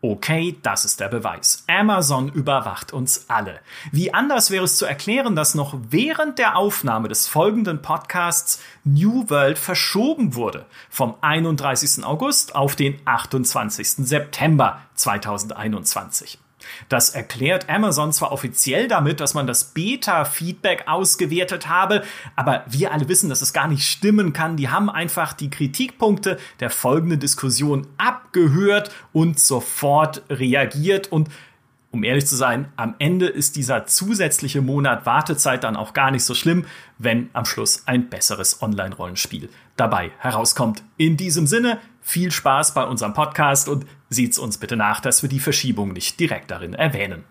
Okay, das ist der Beweis. Amazon überwacht uns alle. Wie anders wäre es zu erklären, dass noch während der Aufnahme des folgenden Podcasts New World verschoben wurde vom 31. August auf den 28. September 2021. Das erklärt Amazon zwar offiziell damit, dass man das Beta-Feedback ausgewertet habe, aber wir alle wissen, dass es gar nicht stimmen kann. Die haben einfach die Kritikpunkte der folgenden Diskussion abgehört und sofort reagiert und um ehrlich zu sein, am Ende ist dieser zusätzliche Monat Wartezeit dann auch gar nicht so schlimm, wenn am Schluss ein besseres Online-Rollenspiel dabei herauskommt. In diesem Sinne, viel Spaß bei unserem Podcast und sieht's uns bitte nach, dass wir die Verschiebung nicht direkt darin erwähnen.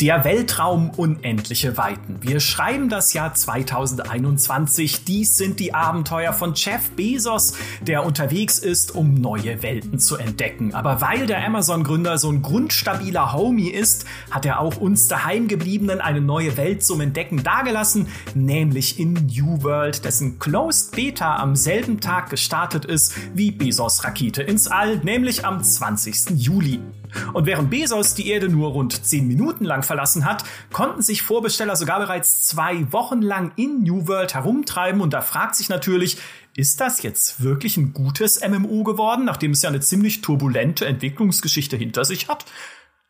Der Weltraum unendliche Weiten. Wir schreiben das Jahr 2021. Dies sind die Abenteuer von Jeff Bezos, der unterwegs ist, um neue Welten zu entdecken. Aber weil der Amazon-Gründer so ein grundstabiler Homie ist, hat er auch uns daheimgebliebenen eine neue Welt zum Entdecken dagelassen, nämlich in New World, dessen Closed Beta am selben Tag gestartet ist wie Bezos Rakete ins All, nämlich am 20. Juli. Und während Bezos die Erde nur rund 10 Minuten lang verlassen hat, konnten sich Vorbesteller sogar bereits zwei Wochen lang in New World herumtreiben und da fragt sich natürlich, ist das jetzt wirklich ein gutes MMO geworden, nachdem es ja eine ziemlich turbulente Entwicklungsgeschichte hinter sich hat?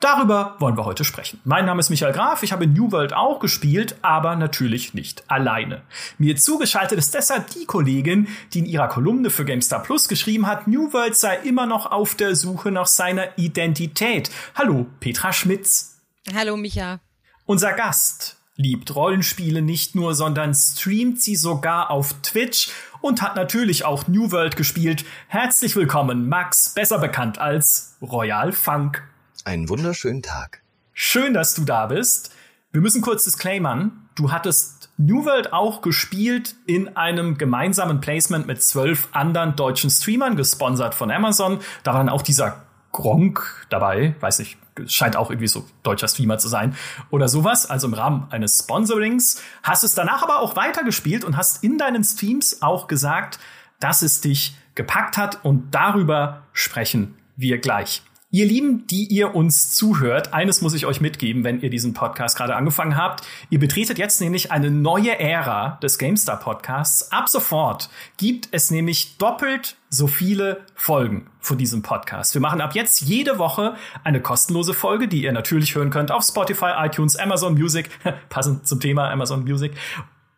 Darüber wollen wir heute sprechen. Mein Name ist Michael Graf, ich habe New World auch gespielt, aber natürlich nicht alleine. Mir zugeschaltet ist deshalb die Kollegin, die in ihrer Kolumne für GameStar Plus geschrieben hat, New World sei immer noch auf der Suche nach seiner Identität. Hallo, Petra Schmitz. Hallo, Micha. Unser Gast liebt Rollenspiele nicht nur, sondern streamt sie sogar auf Twitch und hat natürlich auch New World gespielt. Herzlich willkommen, Max, besser bekannt als Royal Funk. Einen wunderschönen Tag. Schön, dass du da bist. Wir müssen kurz disclaimern. Du hattest New World auch gespielt in einem gemeinsamen Placement mit zwölf anderen deutschen Streamern, gesponsert von Amazon. Da war dann auch dieser Gronk dabei, weiß nicht, scheint auch irgendwie so deutscher Streamer zu sein oder sowas, also im Rahmen eines Sponsorings. Hast es danach aber auch weitergespielt und hast in deinen Streams auch gesagt, dass es dich gepackt hat und darüber sprechen wir gleich. Ihr Lieben, die ihr uns zuhört, eines muss ich euch mitgeben, wenn ihr diesen Podcast gerade angefangen habt. Ihr betretet jetzt nämlich eine neue Ära des GameStar Podcasts. Ab sofort gibt es nämlich doppelt so viele Folgen von diesem Podcast. Wir machen ab jetzt jede Woche eine kostenlose Folge, die ihr natürlich hören könnt auf Spotify, iTunes, Amazon Music, passend zum Thema Amazon Music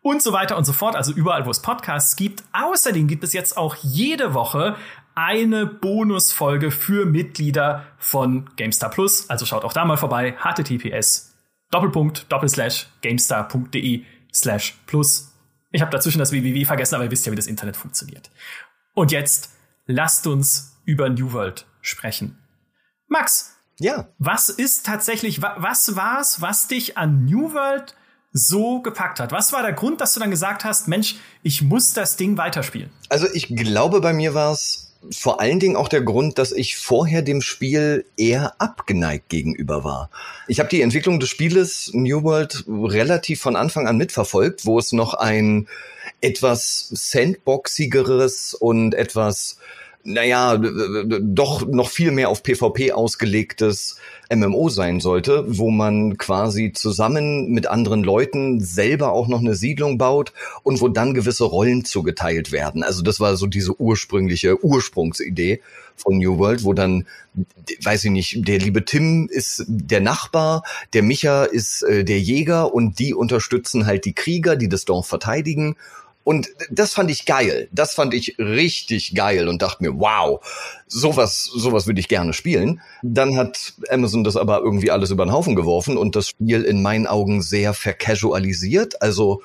und so weiter und so fort, also überall, wo es Podcasts gibt. Außerdem gibt es jetzt auch jede Woche eine Bonusfolge für Mitglieder von GameStar Plus. Also schaut auch da mal vorbei. https Doppelpunkt Doppelslash GameStar.de slash plus. Ich habe dazwischen das www vergessen, aber ihr wisst ja, wie das Internet funktioniert. Und jetzt lasst uns über New World sprechen. Max. Ja. Was ist tatsächlich, was war's, was dich an New World so gepackt hat? Was war der Grund, dass du dann gesagt hast, Mensch, ich muss das Ding weiterspielen? Also ich glaube, bei mir war es vor allen Dingen auch der Grund, dass ich vorher dem Spiel eher abgeneigt gegenüber war. Ich habe die Entwicklung des Spieles New World relativ von Anfang an mitverfolgt, wo es noch ein etwas sandboxigeres und etwas naja, doch noch viel mehr auf PvP ausgelegtes MMO sein sollte, wo man quasi zusammen mit anderen Leuten selber auch noch eine Siedlung baut und wo dann gewisse Rollen zugeteilt werden. Also das war so diese ursprüngliche Ursprungsidee von New World, wo dann, weiß ich nicht, der liebe Tim ist der Nachbar, der Micha ist äh, der Jäger und die unterstützen halt die Krieger, die das Dorf verteidigen und das fand ich geil. Das fand ich richtig geil und dachte mir, wow, sowas, sowas würde ich gerne spielen. Dann hat Amazon das aber irgendwie alles über den Haufen geworfen und das Spiel in meinen Augen sehr vercasualisiert. Also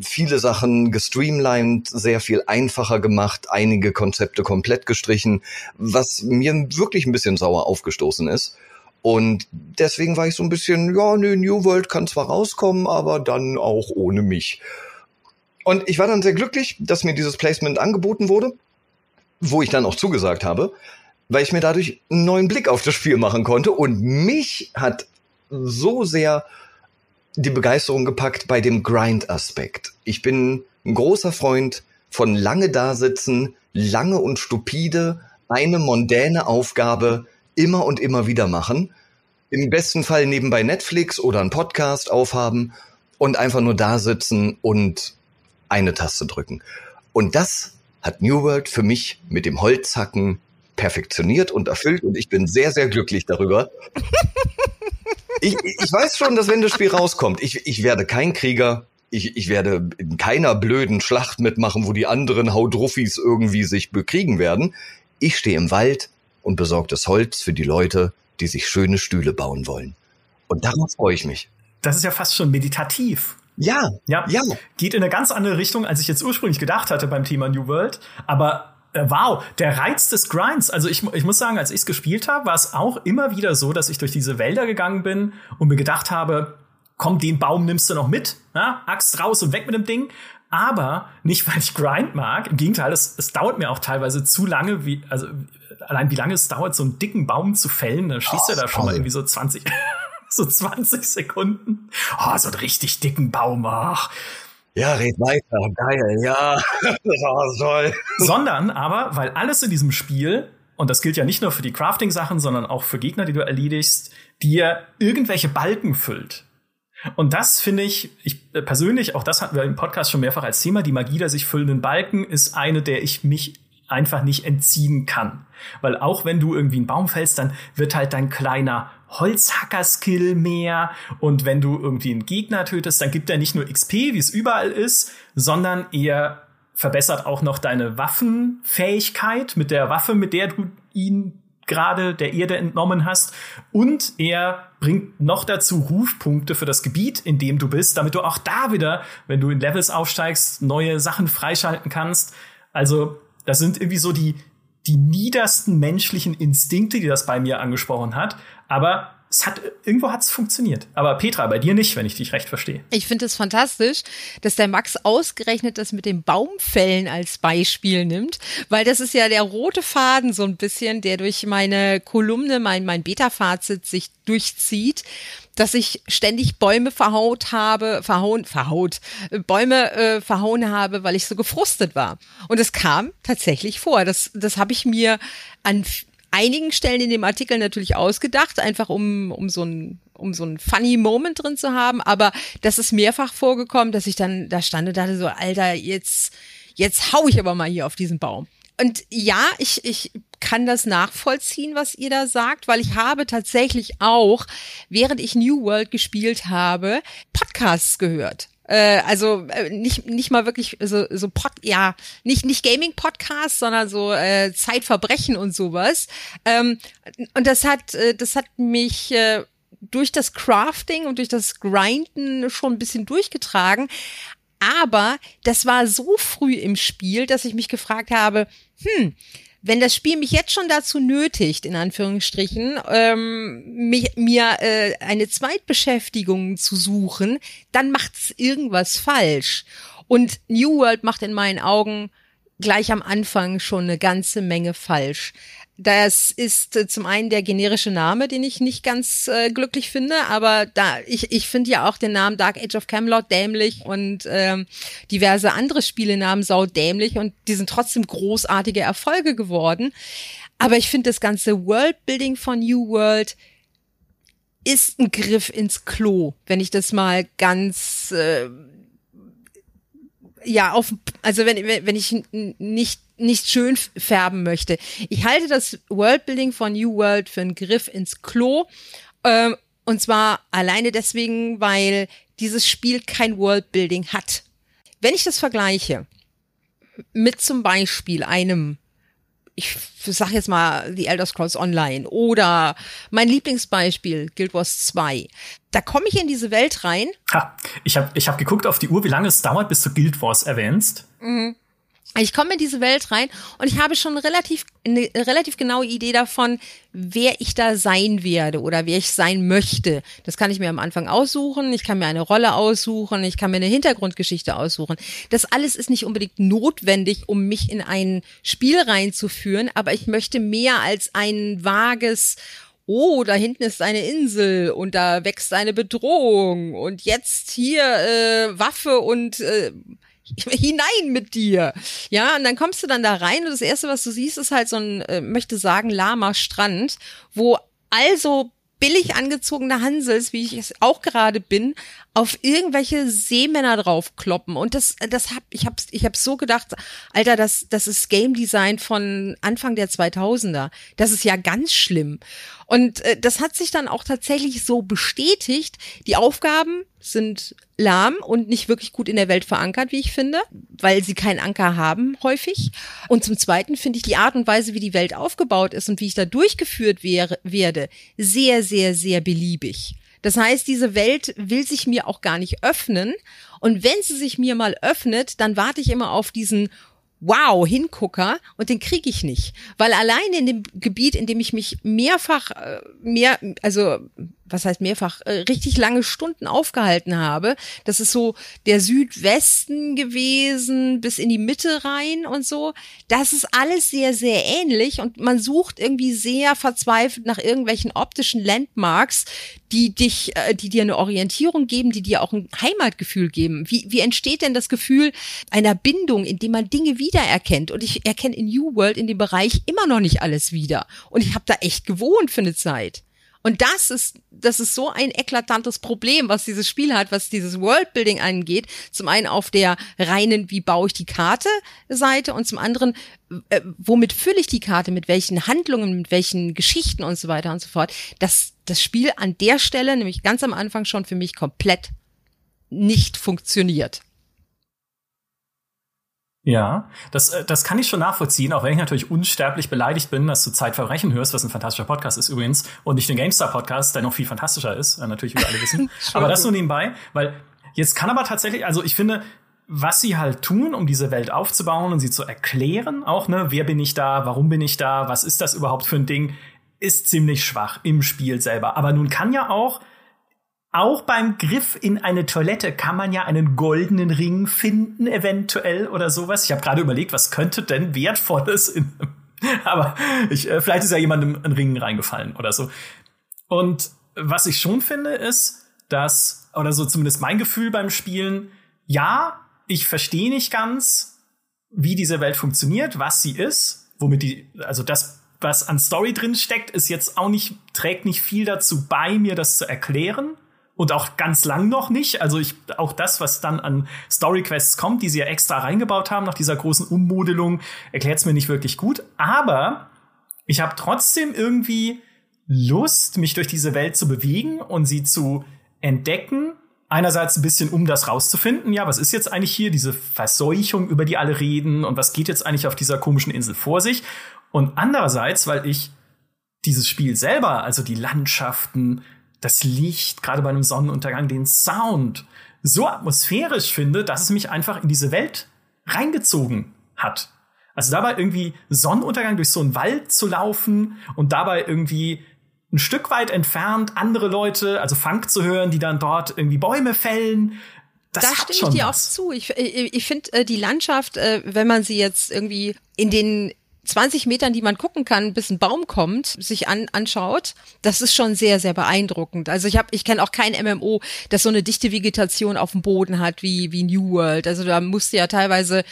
viele Sachen gestreamlined, sehr viel einfacher gemacht, einige Konzepte komplett gestrichen, was mir wirklich ein bisschen sauer aufgestoßen ist. Und deswegen war ich so ein bisschen, ja, ne, New World kann zwar rauskommen, aber dann auch ohne mich. Und ich war dann sehr glücklich, dass mir dieses Placement angeboten wurde, wo ich dann auch zugesagt habe, weil ich mir dadurch einen neuen Blick auf das Spiel machen konnte. Und mich hat so sehr die Begeisterung gepackt bei dem Grind-Aspekt. Ich bin ein großer Freund von lange dasitzen, lange und stupide eine mondäne Aufgabe immer und immer wieder machen. Im besten Fall nebenbei Netflix oder einen Podcast aufhaben und einfach nur da sitzen und eine Taste drücken. Und das hat New World für mich mit dem Holzhacken perfektioniert und erfüllt und ich bin sehr, sehr glücklich darüber. ich, ich weiß schon, dass wenn das Spiel rauskommt, ich, ich werde kein Krieger, ich, ich werde in keiner blöden Schlacht mitmachen, wo die anderen Haudruffis irgendwie sich bekriegen werden. Ich stehe im Wald und besorge das Holz für die Leute, die sich schöne Stühle bauen wollen. Und darauf freue ich mich. Das ist ja fast schon meditativ. Ja, ja, ja. Geht in eine ganz andere Richtung, als ich jetzt ursprünglich gedacht hatte beim Thema New World. Aber äh, wow, der Reiz des Grinds. Also ich, ich muss sagen, als ich es gespielt habe, war es auch immer wieder so, dass ich durch diese Wälder gegangen bin und mir gedacht habe, komm, den Baum nimmst du noch mit, ja? Axt raus und weg mit dem Ding. Aber nicht, weil ich Grind mag. Im Gegenteil, es, es dauert mir auch teilweise zu lange, wie, also allein wie lange es dauert, so einen dicken Baum zu fällen, dann schießt oh, er da schon mal irgendwie so 20, so 20 Sekunden. Oh, so einen richtig dicken Baum, ach. Ja, red weiter, geil, ja, das war toll. Sondern aber, weil alles in diesem Spiel, und das gilt ja nicht nur für die Crafting-Sachen, sondern auch für Gegner, die du erledigst, dir irgendwelche Balken füllt. Und das finde ich, ich äh, persönlich, auch das hatten wir im Podcast schon mehrfach als Thema, die Magie der sich füllenden Balken ist eine, der ich mich einfach nicht entziehen kann. Weil auch wenn du irgendwie einen Baum fällst, dann wird halt dein kleiner Holzhacker-Skill mehr. Und wenn du irgendwie einen Gegner tötest, dann gibt er nicht nur XP, wie es überall ist, sondern er verbessert auch noch deine Waffenfähigkeit mit der Waffe, mit der du ihn gerade der Erde entnommen hast. Und er bringt noch dazu Rufpunkte für das Gebiet, in dem du bist, damit du auch da wieder, wenn du in Levels aufsteigst, neue Sachen freischalten kannst. Also, das sind irgendwie so die, die niedersten menschlichen Instinkte, die das bei mir angesprochen hat. Aber es hat irgendwo hat es funktioniert. Aber Petra, bei dir nicht, wenn ich dich recht verstehe. Ich finde es fantastisch, dass der Max ausgerechnet das mit dem Baumfällen als Beispiel nimmt, weil das ist ja der rote Faden so ein bisschen, der durch meine Kolumne, mein, mein Beta-Fazit sich durchzieht dass ich ständig Bäume verhaut habe, verhauen, verhaut, Bäume äh, verhauen habe, weil ich so gefrustet war. Und es kam tatsächlich vor. Das, das habe ich mir an einigen Stellen in dem Artikel natürlich ausgedacht, einfach um, um so ein um so ein funny Moment drin zu haben, aber das ist mehrfach vorgekommen, dass ich dann da stand und dachte so, Alter, jetzt, jetzt hau ich aber mal hier auf diesen Baum. Und ja, ich, ich kann das nachvollziehen, was ihr da sagt, weil ich habe tatsächlich auch, während ich New World gespielt habe, Podcasts gehört. Äh, also äh, nicht nicht mal wirklich so so Pod, ja nicht nicht Gaming Podcast, sondern so äh, Zeitverbrechen und sowas. Ähm, und das hat äh, das hat mich äh, durch das Crafting und durch das Grinden schon ein bisschen durchgetragen. Aber das war so früh im Spiel, dass ich mich gefragt habe, hm, wenn das Spiel mich jetzt schon dazu nötigt, in Anführungsstrichen, ähm, mich, mir äh, eine Zweitbeschäftigung zu suchen, dann macht es irgendwas falsch. Und New World macht in meinen Augen gleich am Anfang schon eine ganze Menge falsch. Das ist äh, zum einen der generische Name, den ich nicht ganz äh, glücklich finde, aber da ich, ich finde ja auch den Namen Dark Age of Camelot dämlich und ähm, diverse andere Spielenamen sau dämlich und die sind trotzdem großartige Erfolge geworden. Aber ich finde das ganze Worldbuilding von New World ist ein Griff ins Klo, wenn ich das mal ganz äh, ja auf also wenn wenn ich nicht nicht schön färben möchte. Ich halte das Worldbuilding von New World für einen Griff ins Klo. Ähm, und zwar alleine deswegen, weil dieses Spiel kein Worldbuilding hat. Wenn ich das vergleiche mit zum Beispiel einem, ich sag jetzt mal The Elder Scrolls Online oder mein Lieblingsbeispiel Guild Wars 2, da komme ich in diese Welt rein. Ha, ich habe ich hab geguckt auf die Uhr, wie lange es dauert, bis du Guild Wars erwähnst. Mhm. Ich komme in diese Welt rein und ich habe schon relativ eine relativ genaue Idee davon, wer ich da sein werde oder wer ich sein möchte. Das kann ich mir am Anfang aussuchen, ich kann mir eine Rolle aussuchen, ich kann mir eine Hintergrundgeschichte aussuchen. Das alles ist nicht unbedingt notwendig, um mich in ein Spiel reinzuführen, aber ich möchte mehr als ein vages oh, da hinten ist eine Insel und da wächst eine Bedrohung und jetzt hier äh, Waffe und äh, hinein mit dir. Ja, und dann kommst du dann da rein und das erste, was du siehst, ist halt so ein, äh, möchte sagen, lahmer Strand, wo also billig angezogene Hansels, wie ich es auch gerade bin, auf irgendwelche Seemänner draufkloppen. Und das, das hab, ich hab's, ich hab's so gedacht, Alter, das, das ist Game Design von Anfang der 2000er. Das ist ja ganz schlimm. Und äh, das hat sich dann auch tatsächlich so bestätigt. Die Aufgaben sind lahm und nicht wirklich gut in der Welt verankert, wie ich finde, weil sie keinen Anker haben häufig. Und zum Zweiten finde ich die Art und Weise, wie die Welt aufgebaut ist und wie ich da durchgeführt wäre, werde, sehr, sehr, sehr beliebig. Das heißt, diese Welt will sich mir auch gar nicht öffnen. Und wenn sie sich mir mal öffnet, dann warte ich immer auf diesen Wow, Hingucker und den kriege ich nicht, weil allein in dem Gebiet, in dem ich mich mehrfach äh, mehr, also was heißt mehrfach, äh, richtig lange Stunden aufgehalten habe. Das ist so der Südwesten gewesen, bis in die Mitte rein und so. Das ist alles sehr, sehr ähnlich und man sucht irgendwie sehr verzweifelt nach irgendwelchen optischen Landmarks, die dich, äh, die dir eine Orientierung geben, die dir auch ein Heimatgefühl geben. Wie, wie entsteht denn das Gefühl einer Bindung, indem man Dinge wiedererkennt? Und ich erkenne in New World in dem Bereich immer noch nicht alles wieder. Und ich habe da echt gewohnt für eine Zeit. Und das ist, das ist so ein eklatantes Problem, was dieses Spiel hat, was dieses Worldbuilding angeht. Zum einen auf der reinen, wie baue ich die Karte Seite und zum anderen, äh, womit fülle ich die Karte, mit welchen Handlungen, mit welchen Geschichten und so weiter und so fort. Dass das Spiel an der Stelle, nämlich ganz am Anfang schon für mich komplett nicht funktioniert. Ja, das, äh, das kann ich schon nachvollziehen, auch wenn ich natürlich unsterblich beleidigt bin, dass du Zeitverbrechen hörst, was ein fantastischer Podcast ist übrigens, und nicht den GameStar-Podcast, der noch viel fantastischer ist, äh, natürlich, wie wir alle wissen. aber das nur nebenbei, weil jetzt kann aber tatsächlich, also ich finde, was sie halt tun, um diese Welt aufzubauen und sie zu erklären, auch, ne, wer bin ich da, warum bin ich da, was ist das überhaupt für ein Ding, ist ziemlich schwach im Spiel selber. Aber nun kann ja auch auch beim Griff in eine Toilette kann man ja einen goldenen Ring finden, eventuell oder sowas. Ich habe gerade überlegt, was könnte denn wertvolles in. Aber ich, äh, vielleicht ist ja jemandem ein Ring reingefallen oder so. Und was ich schon finde, ist, dass, oder so zumindest mein Gefühl beim Spielen, ja, ich verstehe nicht ganz, wie diese Welt funktioniert, was sie ist, womit die, also das, was an Story drin steckt, ist jetzt auch nicht, trägt nicht viel dazu bei, mir das zu erklären und auch ganz lang noch nicht. Also ich, auch das, was dann an Story-Quests kommt, die sie ja extra reingebaut haben nach dieser großen Ummodelung, erklärt es mir nicht wirklich gut. Aber ich habe trotzdem irgendwie Lust, mich durch diese Welt zu bewegen und sie zu entdecken. Einerseits ein bisschen, um das rauszufinden. Ja, was ist jetzt eigentlich hier diese Verseuchung, über die alle reden und was geht jetzt eigentlich auf dieser komischen Insel vor sich? Und andererseits, weil ich dieses Spiel selber, also die Landschaften, das Licht, gerade bei einem Sonnenuntergang, den Sound so atmosphärisch finde, dass es mich einfach in diese Welt reingezogen hat. Also dabei irgendwie Sonnenuntergang durch so einen Wald zu laufen und dabei irgendwie ein Stück weit entfernt andere Leute, also Funk zu hören, die dann dort irgendwie Bäume fällen. Das da stimme ich dir was. auch zu. Ich, ich, ich finde äh, die Landschaft, äh, wenn man sie jetzt irgendwie in den 20 Metern, die man gucken kann, bis ein Baum kommt, sich an, anschaut, das ist schon sehr, sehr beeindruckend. Also ich habe, ich kenne auch kein MMO, das so eine dichte Vegetation auf dem Boden hat wie wie New World. Also da musste ja teilweise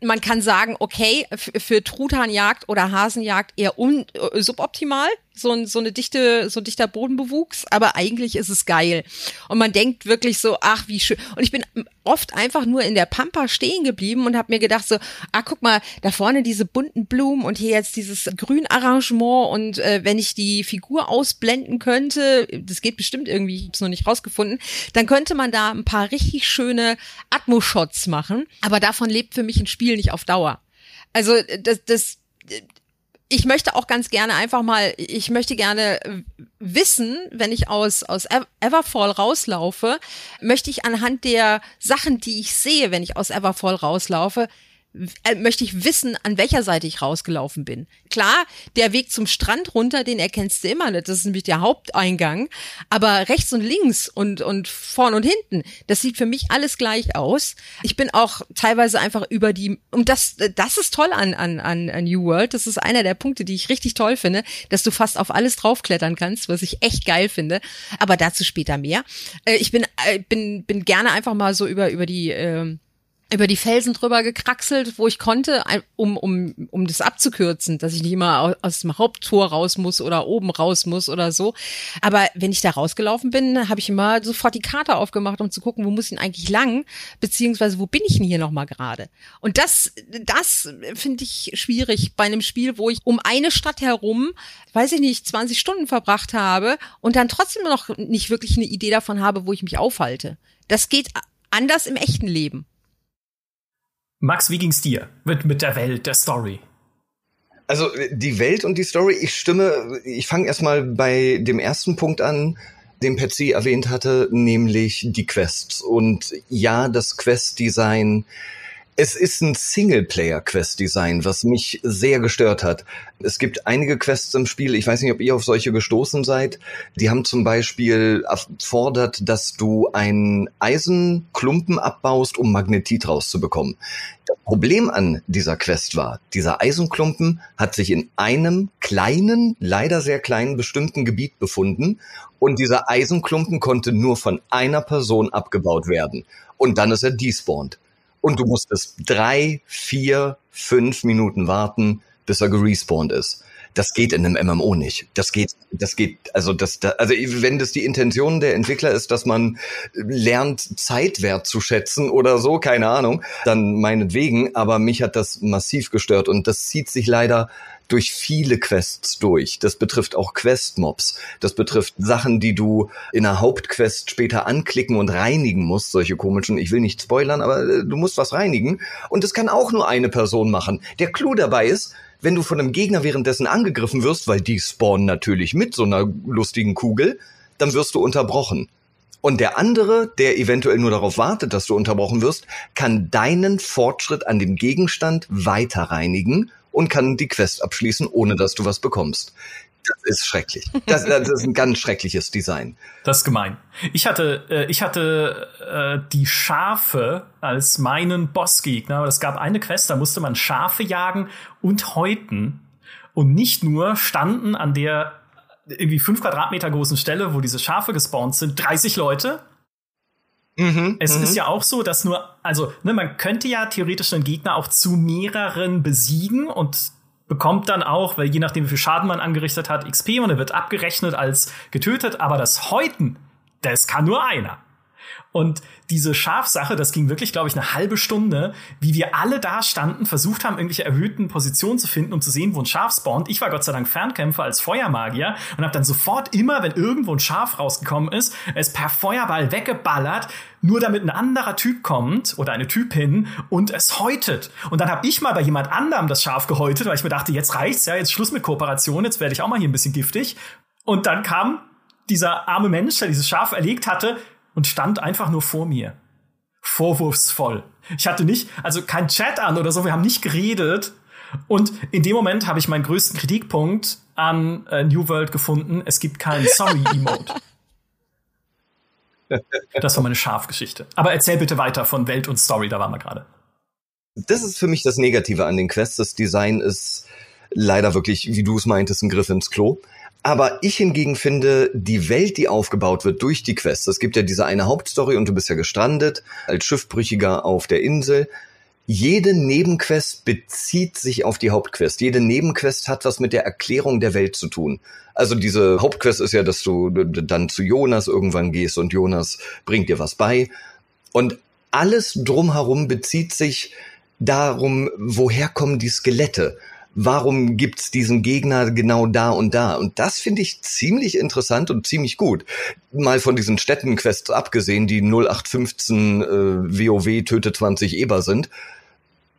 man kann sagen, okay, für Truthahnjagd oder Hasenjagd eher un, suboptimal, so, ein, so eine dichte, so dichter Bodenbewuchs, aber eigentlich ist es geil. Und man denkt wirklich so, ach, wie schön. Und ich bin oft einfach nur in der Pampa stehen geblieben und habe mir gedacht so, ah, guck mal, da vorne diese bunten Blumen und hier jetzt dieses Grünarrangement und äh, wenn ich die Figur ausblenden könnte, das geht bestimmt irgendwie, ich habe es noch nicht rausgefunden, dann könnte man da ein paar richtig schöne Atmo-Shots machen. Aber davon lebt für mich ein Spiel nicht auf Dauer. Also das, das ich möchte auch ganz gerne einfach mal, ich möchte gerne wissen, wenn ich aus, aus Everfall rauslaufe, möchte ich anhand der Sachen, die ich sehe, wenn ich aus Everfall rauslaufe, äh, möchte ich wissen, an welcher Seite ich rausgelaufen bin. Klar, der Weg zum Strand runter, den erkennst du immer nicht. Das ist nämlich der Haupteingang. Aber rechts und links und, und vorn und hinten, das sieht für mich alles gleich aus. Ich bin auch teilweise einfach über die, und das, das ist toll an, an, an New World. Das ist einer der Punkte, die ich richtig toll finde, dass du fast auf alles draufklettern kannst, was ich echt geil finde. Aber dazu später mehr. Äh, ich bin, äh, bin, bin gerne einfach mal so über, über die, äh, über die Felsen drüber gekraxelt, wo ich konnte, um, um, um das abzukürzen, dass ich nicht immer aus dem Haupttor raus muss oder oben raus muss oder so. Aber wenn ich da rausgelaufen bin, habe ich immer sofort die Karte aufgemacht, um zu gucken, wo muss ich denn eigentlich lang, beziehungsweise wo bin ich denn hier nochmal gerade. Und das, das finde ich schwierig bei einem Spiel, wo ich um eine Stadt herum, weiß ich nicht, 20 Stunden verbracht habe und dann trotzdem noch nicht wirklich eine Idee davon habe, wo ich mich aufhalte. Das geht anders im echten Leben. Max, wie ging's dir mit, mit der Welt, der Story? Also die Welt und die Story, ich stimme, ich fange erstmal bei dem ersten Punkt an, den Patsy erwähnt hatte, nämlich die Quests. Und ja, das Quest-Design es ist ein Singleplayer-Quest-Design, was mich sehr gestört hat. Es gibt einige Quests im Spiel, ich weiß nicht, ob ihr auf solche gestoßen seid. Die haben zum Beispiel erfordert, dass du einen Eisenklumpen abbaust, um Magnetit rauszubekommen. Das Problem an dieser Quest war, dieser Eisenklumpen hat sich in einem kleinen, leider sehr kleinen bestimmten Gebiet befunden und dieser Eisenklumpen konnte nur von einer Person abgebaut werden. Und dann ist er despawned und du musstest drei, vier, fünf Minuten warten, bis er gerespawnt ist. Das geht in einem MMO nicht. Das geht, das geht, also das, also wenn das die Intention der Entwickler ist, dass man lernt, Zeitwert zu schätzen oder so, keine Ahnung, dann meinetwegen, aber mich hat das massiv gestört und das zieht sich leider durch viele Quests durch. Das betrifft auch Quest-Mobs. Das betrifft Sachen, die du in einer Hauptquest später anklicken und reinigen musst. Solche komischen, ich will nicht spoilern, aber äh, du musst was reinigen. Und das kann auch nur eine Person machen. Der Clou dabei ist, wenn du von einem Gegner währenddessen angegriffen wirst, weil die spawnen natürlich mit so einer lustigen Kugel, dann wirst du unterbrochen. Und der andere, der eventuell nur darauf wartet, dass du unterbrochen wirst, kann deinen Fortschritt an dem Gegenstand weiter reinigen und kann die Quest abschließen, ohne dass du was bekommst. Das ist schrecklich. Das, das ist ein ganz schreckliches Design. Das ist gemein. Ich hatte, äh, ich hatte äh, die Schafe als meinen Bossgegner. Es gab eine Quest, da musste man Schafe jagen und häuten. Und nicht nur standen an der irgendwie fünf Quadratmeter großen Stelle, wo diese Schafe gespawnt sind, 30 Leute Mhm, es ist mhm. ja auch so, dass nur, also ne, man könnte ja theoretisch einen Gegner auch zu mehreren besiegen und bekommt dann auch, weil je nachdem wie viel Schaden man angerichtet hat, XP und er wird abgerechnet als getötet, aber das Häuten, das kann nur einer. Und diese Schafsache, das ging wirklich, glaube ich, eine halbe Stunde, wie wir alle da standen, versucht haben, irgendwelche erhöhten Positionen zu finden, um zu sehen, wo ein Schaf spawnt. Ich war Gott sei Dank Fernkämpfer als Feuermagier und habe dann sofort immer, wenn irgendwo ein Schaf rausgekommen ist, es per Feuerball weggeballert, nur damit ein anderer Typ kommt oder eine Typin und es häutet. Und dann habe ich mal bei jemand anderem das Schaf gehäutet, weil ich mir dachte, jetzt reicht's ja, jetzt Schluss mit Kooperation, jetzt werde ich auch mal hier ein bisschen giftig. Und dann kam dieser arme Mensch, der dieses Schaf erlegt hatte, und stand einfach nur vor mir. Vorwurfsvoll. Ich hatte nicht, also kein Chat an oder so, wir haben nicht geredet. Und in dem Moment habe ich meinen größten Kritikpunkt an äh, New World gefunden. Es gibt keinen Sorry-Emote. Das war meine Schafgeschichte. Aber erzähl bitte weiter von Welt und Story, da waren wir gerade. Das ist für mich das Negative an den Quests. Das Design ist leider wirklich, wie du es meintest, ein Griff ins Klo. Aber ich hingegen finde, die Welt, die aufgebaut wird durch die Quests, es gibt ja diese eine Hauptstory und du bist ja gestrandet als Schiffbrüchiger auf der Insel. Jede Nebenquest bezieht sich auf die Hauptquest. Jede Nebenquest hat was mit der Erklärung der Welt zu tun. Also diese Hauptquest ist ja, dass du dann zu Jonas irgendwann gehst und Jonas bringt dir was bei. Und alles drumherum bezieht sich darum, woher kommen die Skelette? warum gibt's diesen Gegner genau da und da? Und das finde ich ziemlich interessant und ziemlich gut. Mal von diesen Städtenquests abgesehen, die 0815 äh, WoW töte 20 Eber sind,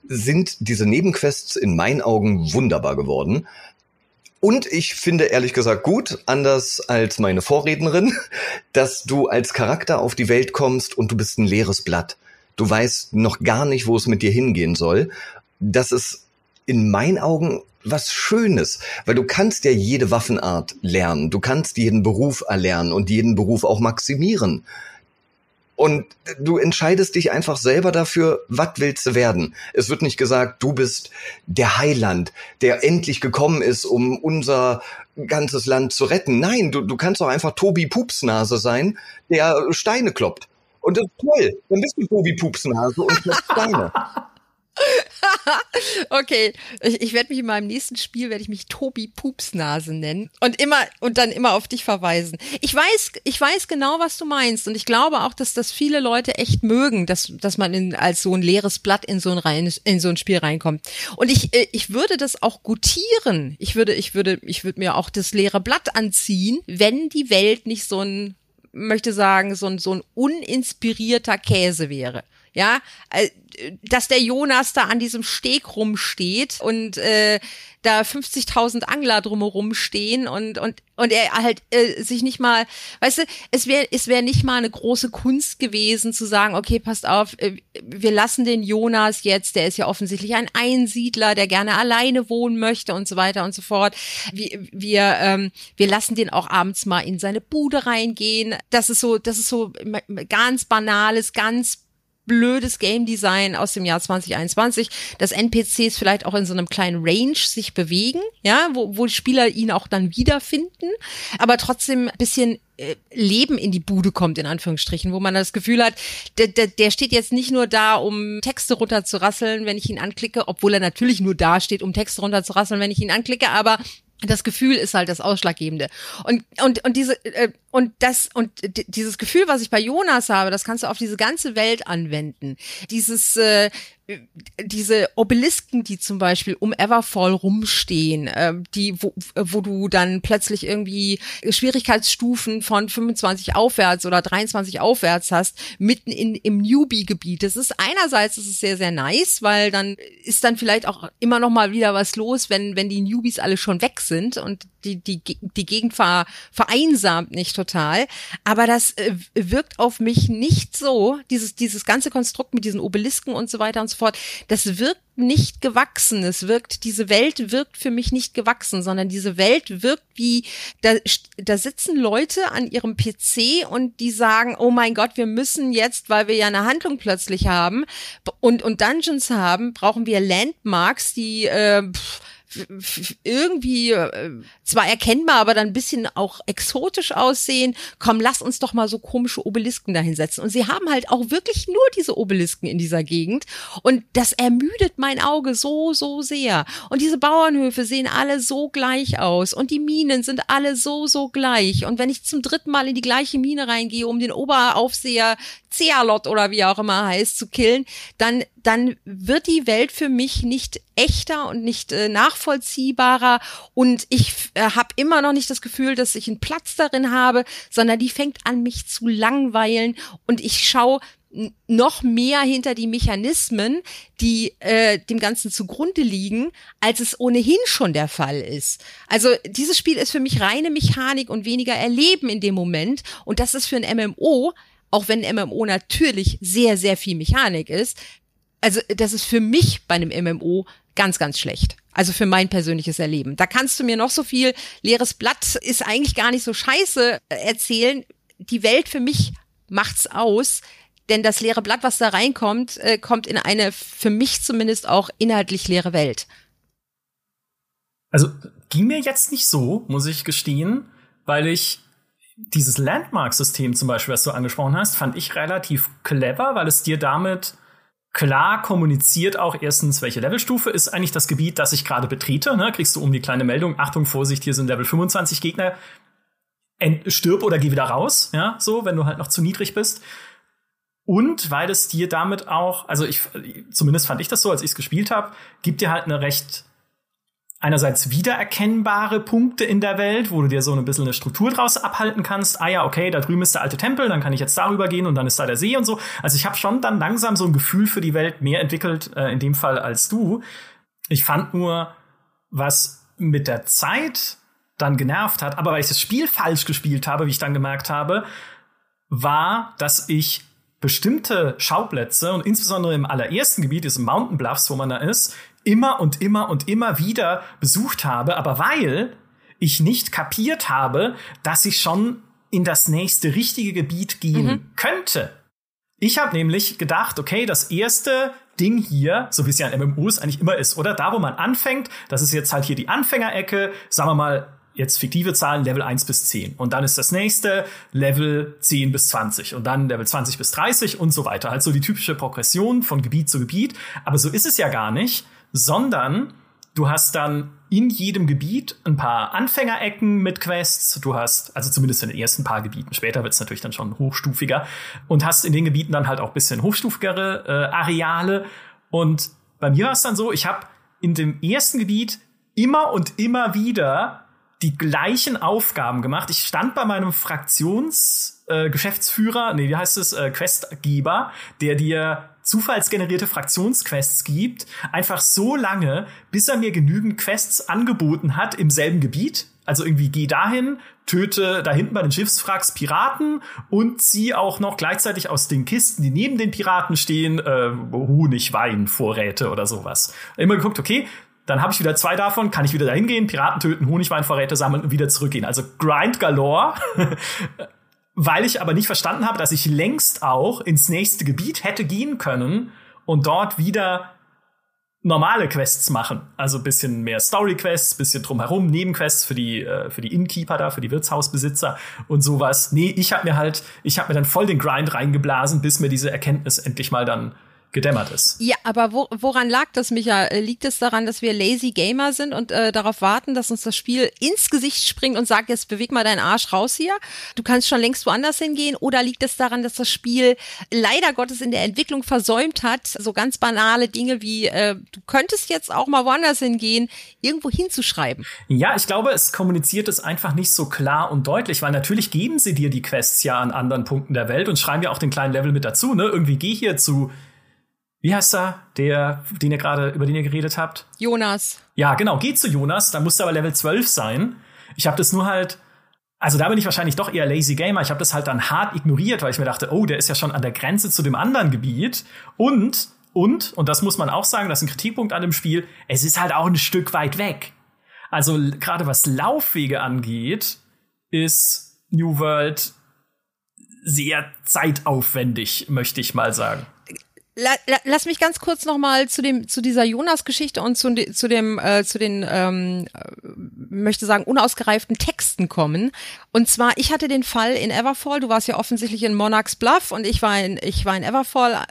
sind diese Nebenquests in meinen Augen wunderbar geworden. Und ich finde ehrlich gesagt gut, anders als meine Vorrednerin, dass du als Charakter auf die Welt kommst und du bist ein leeres Blatt. Du weißt noch gar nicht, wo es mit dir hingehen soll. das ist in meinen Augen was Schönes, weil du kannst ja jede Waffenart lernen, du kannst jeden Beruf erlernen und jeden Beruf auch maximieren. Und du entscheidest dich einfach selber dafür, was willst du werden. Es wird nicht gesagt, du bist der Heiland, der endlich gekommen ist, um unser ganzes Land zu retten. Nein, du, du kannst doch einfach Tobi Pupsnase sein, der Steine kloppt. Und das ist toll. Dann bist du Tobi Pupsnase und kloppt Steine. okay, ich, ich werde mich in meinem nächsten Spiel werde ich mich Tobi Pupsnase nennen und immer und dann immer auf dich verweisen. Ich weiß, ich weiß genau, was du meinst und ich glaube auch, dass das viele Leute echt mögen, dass dass man in, als so ein leeres Blatt in so ein rein, in so ein Spiel reinkommt. Und ich äh, ich würde das auch gutieren. Ich würde ich würde ich würde mir auch das leere Blatt anziehen, wenn die Welt nicht so ein möchte sagen, so ein, so ein uninspirierter Käse wäre. Ja, äh, dass der Jonas da an diesem Steg rumsteht und äh, da 50.000 Angler drumherum stehen und und und er halt äh, sich nicht mal, weißt du, es wäre es wäre nicht mal eine große Kunst gewesen zu sagen, okay, passt auf, äh, wir lassen den Jonas jetzt, der ist ja offensichtlich ein Einsiedler, der gerne alleine wohnen möchte und so weiter und so fort. Wir wir ähm, wir lassen den auch abends mal in seine Bude reingehen. Das ist so, das ist so ganz banales, ganz blödes Game Design aus dem Jahr 2021, dass NPCs vielleicht auch in so einem kleinen Range sich bewegen, ja, wo, wo Spieler ihn auch dann wiederfinden, aber trotzdem bisschen äh, Leben in die Bude kommt, in Anführungsstrichen, wo man das Gefühl hat, der, der, der steht jetzt nicht nur da, um Texte runterzurasseln, wenn ich ihn anklicke, obwohl er natürlich nur da steht, um Texte runterzurasseln, wenn ich ihn anklicke, aber das Gefühl ist halt das Ausschlaggebende. Und, und, und diese, äh, und das, und dieses Gefühl, was ich bei Jonas habe, das kannst du auf diese ganze Welt anwenden. Dieses, äh, diese Obelisken, die zum Beispiel um Everfall rumstehen, äh, die, wo, wo du dann plötzlich irgendwie Schwierigkeitsstufen von 25 aufwärts oder 23 aufwärts hast, mitten in, im Newbie-Gebiet. Das ist einerseits, das ist sehr, sehr nice, weil dann ist dann vielleicht auch immer noch mal wieder was los, wenn, wenn die Newbies alle schon weg sind und die, die, die Gegend ver, vereinsamt nicht total. Aber das äh, wirkt auf mich nicht so, dieses, dieses ganze Konstrukt mit diesen Obelisken und so weiter und so fort, das wirkt nicht gewachsen. Es wirkt, diese Welt wirkt für mich nicht gewachsen, sondern diese Welt wirkt wie, da, da sitzen Leute an ihrem PC und die sagen, oh mein Gott, wir müssen jetzt, weil wir ja eine Handlung plötzlich haben und, und Dungeons haben, brauchen wir Landmarks, die, äh, pff, irgendwie äh, zwar erkennbar, aber dann ein bisschen auch exotisch aussehen. Komm, lass uns doch mal so komische Obelisken dahinsetzen. Und sie haben halt auch wirklich nur diese Obelisken in dieser Gegend. Und das ermüdet mein Auge so, so sehr. Und diese Bauernhöfe sehen alle so gleich aus. Und die Minen sind alle so, so gleich. Und wenn ich zum dritten Mal in die gleiche Mine reingehe, um den Oberaufseher Cealot oder wie auch immer heißt, zu killen, dann, dann wird die Welt für mich nicht echter und nicht äh, nachvollziehbarer und ich äh, habe immer noch nicht das Gefühl, dass ich einen Platz darin habe, sondern die fängt an, mich zu langweilen und ich schaue noch mehr hinter die Mechanismen, die äh, dem Ganzen zugrunde liegen, als es ohnehin schon der Fall ist. Also dieses Spiel ist für mich reine Mechanik und weniger Erleben in dem Moment. Und das ist für ein MMO auch wenn MMO natürlich sehr, sehr viel Mechanik ist. Also das ist für mich bei einem MMO ganz, ganz schlecht. Also für mein persönliches Erleben. Da kannst du mir noch so viel leeres Blatt ist eigentlich gar nicht so scheiße äh, erzählen. Die Welt für mich macht's aus. Denn das leere Blatt, was da reinkommt, äh, kommt in eine für mich zumindest auch inhaltlich leere Welt. Also ging mir jetzt nicht so, muss ich gestehen, weil ich dieses Landmark-System zum Beispiel, was du angesprochen hast, fand ich relativ clever, weil es dir damit klar kommuniziert auch erstens, welche Levelstufe ist eigentlich das Gebiet, das ich gerade betrete. Ne? Kriegst du um die kleine Meldung, Achtung, Vorsicht, hier sind Level 25 Gegner. Ent stirb oder geh wieder raus, ja, so, wenn du halt noch zu niedrig bist. Und weil es dir damit auch, also ich, zumindest fand ich das so, als ich es gespielt habe, gibt dir halt eine recht einerseits wiedererkennbare Punkte in der Welt, wo du dir so ein bisschen eine Struktur draus abhalten kannst. Ah ja, okay, da drüben ist der alte Tempel, dann kann ich jetzt darüber gehen und dann ist da der See und so. Also ich habe schon dann langsam so ein Gefühl für die Welt mehr entwickelt, äh, in dem Fall als du. Ich fand nur, was mit der Zeit dann genervt hat, aber weil ich das Spiel falsch gespielt habe, wie ich dann gemerkt habe, war, dass ich bestimmte Schauplätze und insbesondere im allerersten Gebiet, diesem Mountain Bluffs, wo man da ist, immer und immer und immer wieder besucht habe, aber weil ich nicht kapiert habe, dass ich schon in das nächste richtige Gebiet gehen mhm. könnte. Ich habe nämlich gedacht, okay, das erste Ding hier, so wie es ja in MMOs eigentlich immer ist, oder? Da, wo man anfängt, das ist jetzt halt hier die Anfängerecke, sagen wir mal, jetzt fiktive Zahlen, Level 1 bis 10. Und dann ist das nächste Level 10 bis 20 und dann Level 20 bis 30 und so weiter. Halt so die typische Progression von Gebiet zu Gebiet. Aber so ist es ja gar nicht, sondern du hast dann in jedem Gebiet ein paar Anfängerecken mit Quests. Du hast, also zumindest in den ersten paar Gebieten, später wird es natürlich dann schon hochstufiger und hast in den Gebieten dann halt auch bisschen hochstufigere äh, Areale. Und bei mir war es dann so, ich habe in dem ersten Gebiet immer und immer wieder die gleichen Aufgaben gemacht. Ich stand bei meinem Fraktionsgeschäftsführer, äh, nee, wie heißt es, äh, Questgeber, der dir zufallsgenerierte Fraktionsquests gibt, einfach so lange, bis er mir genügend Quests angeboten hat im selben Gebiet. Also irgendwie geh dahin, töte da hinten bei den Schiffswracks Piraten und zieh auch noch gleichzeitig aus den Kisten, die neben den Piraten stehen, äh, Honig, Wein, Vorräte oder sowas. Immer geguckt, okay, dann habe ich wieder zwei davon, kann ich wieder dahin gehen, Piraten töten, Honigweinvorräte sammeln und wieder zurückgehen. Also Grind Galore. weil ich aber nicht verstanden habe, dass ich längst auch ins nächste Gebiet hätte gehen können und dort wieder normale Quests machen. Also bisschen mehr Story-Quests, bisschen drumherum, Nebenquests für die, äh, für die Innkeeper da, für die Wirtshausbesitzer und sowas. Nee, ich habe mir halt, ich habe mir dann voll den Grind reingeblasen, bis mir diese Erkenntnis endlich mal dann gedämmert ist. Ja, aber wo, woran lag das, Micha? Liegt es daran, dass wir lazy Gamer sind und äh, darauf warten, dass uns das Spiel ins Gesicht springt und sagt, jetzt beweg mal deinen Arsch raus hier? Du kannst schon längst woanders hingehen. Oder liegt es daran, dass das Spiel leider Gottes in der Entwicklung versäumt hat, so ganz banale Dinge wie, äh, du könntest jetzt auch mal woanders hingehen, irgendwo hinzuschreiben? Ja, ich glaube, es kommuniziert es einfach nicht so klar und deutlich, weil natürlich geben sie dir die Quests ja an anderen Punkten der Welt und schreiben ja auch den kleinen Level mit dazu, ne? Irgendwie geh hier zu wie heißt er, der, den ihr gerade, über den ihr geredet habt? Jonas. Ja, genau, geht zu Jonas, da musste aber Level 12 sein. Ich habe das nur halt, also da bin ich wahrscheinlich doch eher lazy Gamer. Ich habe das halt dann hart ignoriert, weil ich mir dachte, oh, der ist ja schon an der Grenze zu dem anderen Gebiet. Und, und, und das muss man auch sagen, das ist ein Kritikpunkt an dem Spiel, es ist halt auch ein Stück weit weg. Also gerade was Laufwege angeht, ist New World sehr zeitaufwendig, möchte ich mal sagen la, la, lass mich ganz kurz noch mal zu dem zu dieser Jonas-Geschichte und zu, zu dem äh, zu den ähm, äh, möchte sagen unausgereiften Texten kommen. Und zwar ich hatte den Fall in Everfall. Du warst ja offensichtlich in Monarchs Bluff und ich war in ich war in Everfall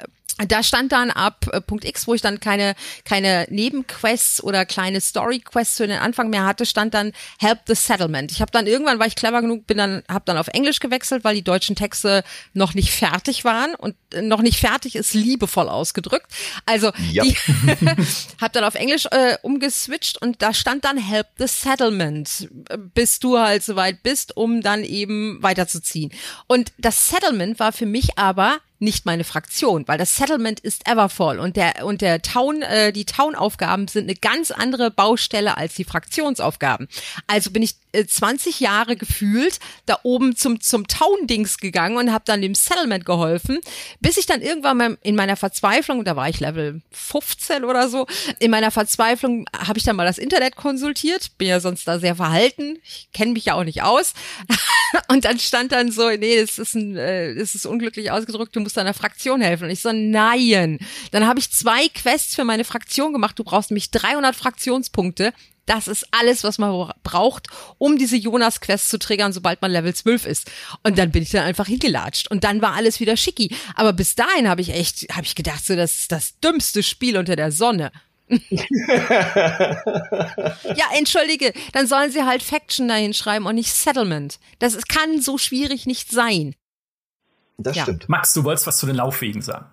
da stand dann ab äh, Punkt X, wo ich dann keine keine Nebenquests oder kleine Story-Quests für den Anfang mehr hatte, stand dann Help the Settlement. Ich habe dann irgendwann, war ich clever genug, bin dann habe dann auf Englisch gewechselt, weil die deutschen Texte noch nicht fertig waren und äh, noch nicht fertig ist liebevoll ausgedrückt. Also ja. habe dann auf Englisch äh, umgeswitcht und da stand dann Help the Settlement, bis du halt soweit bist, um dann eben weiterzuziehen. Und das Settlement war für mich aber nicht meine Fraktion, weil das Settlement ist Everfall und der und der Town, äh, die Town-Aufgaben sind eine ganz andere Baustelle als die Fraktionsaufgaben. Also bin ich 20 Jahre gefühlt da oben zum zum Town-Dings gegangen und habe dann dem Settlement geholfen, bis ich dann irgendwann mal in meiner Verzweiflung, da war ich Level 15 oder so, in meiner Verzweiflung habe ich dann mal das Internet konsultiert, bin ja sonst da sehr verhalten, ich kenne mich ja auch nicht aus und dann stand dann so, nee, es ist ein, äh, es ist unglücklich ausgedrückt, du musst deiner Fraktion helfen. Und ich so, nein. Dann habe ich zwei Quests für meine Fraktion gemacht. Du brauchst nämlich 300 Fraktionspunkte. Das ist alles, was man braucht, um diese Jonas-Quest zu triggern, sobald man Level 12 ist. Und dann bin ich dann einfach hingelatscht. Und dann war alles wieder schicki. Aber bis dahin habe ich echt, habe ich gedacht, so, das ist das dümmste Spiel unter der Sonne. ja, entschuldige, dann sollen sie halt Faction dahin schreiben und nicht Settlement. Das kann so schwierig nicht sein. Das ja. stimmt. Max, du wolltest was zu den Laufwegen sagen.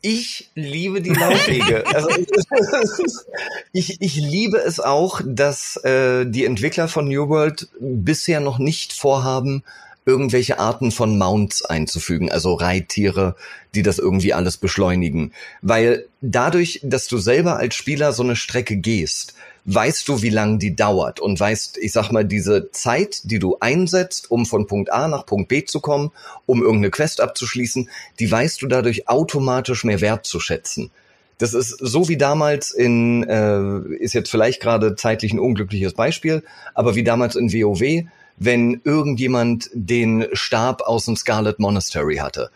Ich liebe die Laufwege. also, ich, ich liebe es auch, dass äh, die Entwickler von New World bisher noch nicht vorhaben, irgendwelche Arten von Mounts einzufügen, also Reittiere, die das irgendwie alles beschleunigen. Weil dadurch, dass du selber als Spieler so eine Strecke gehst, weißt du, wie lang die dauert und weißt, ich sag mal, diese Zeit, die du einsetzt, um von Punkt A nach Punkt B zu kommen, um irgendeine Quest abzuschließen, die weißt du dadurch automatisch mehr wertzuschätzen. Das ist so wie damals in, äh, ist jetzt vielleicht gerade zeitlich ein unglückliches Beispiel, aber wie damals in WoW, wenn irgendjemand den Stab aus dem Scarlet Monastery hatte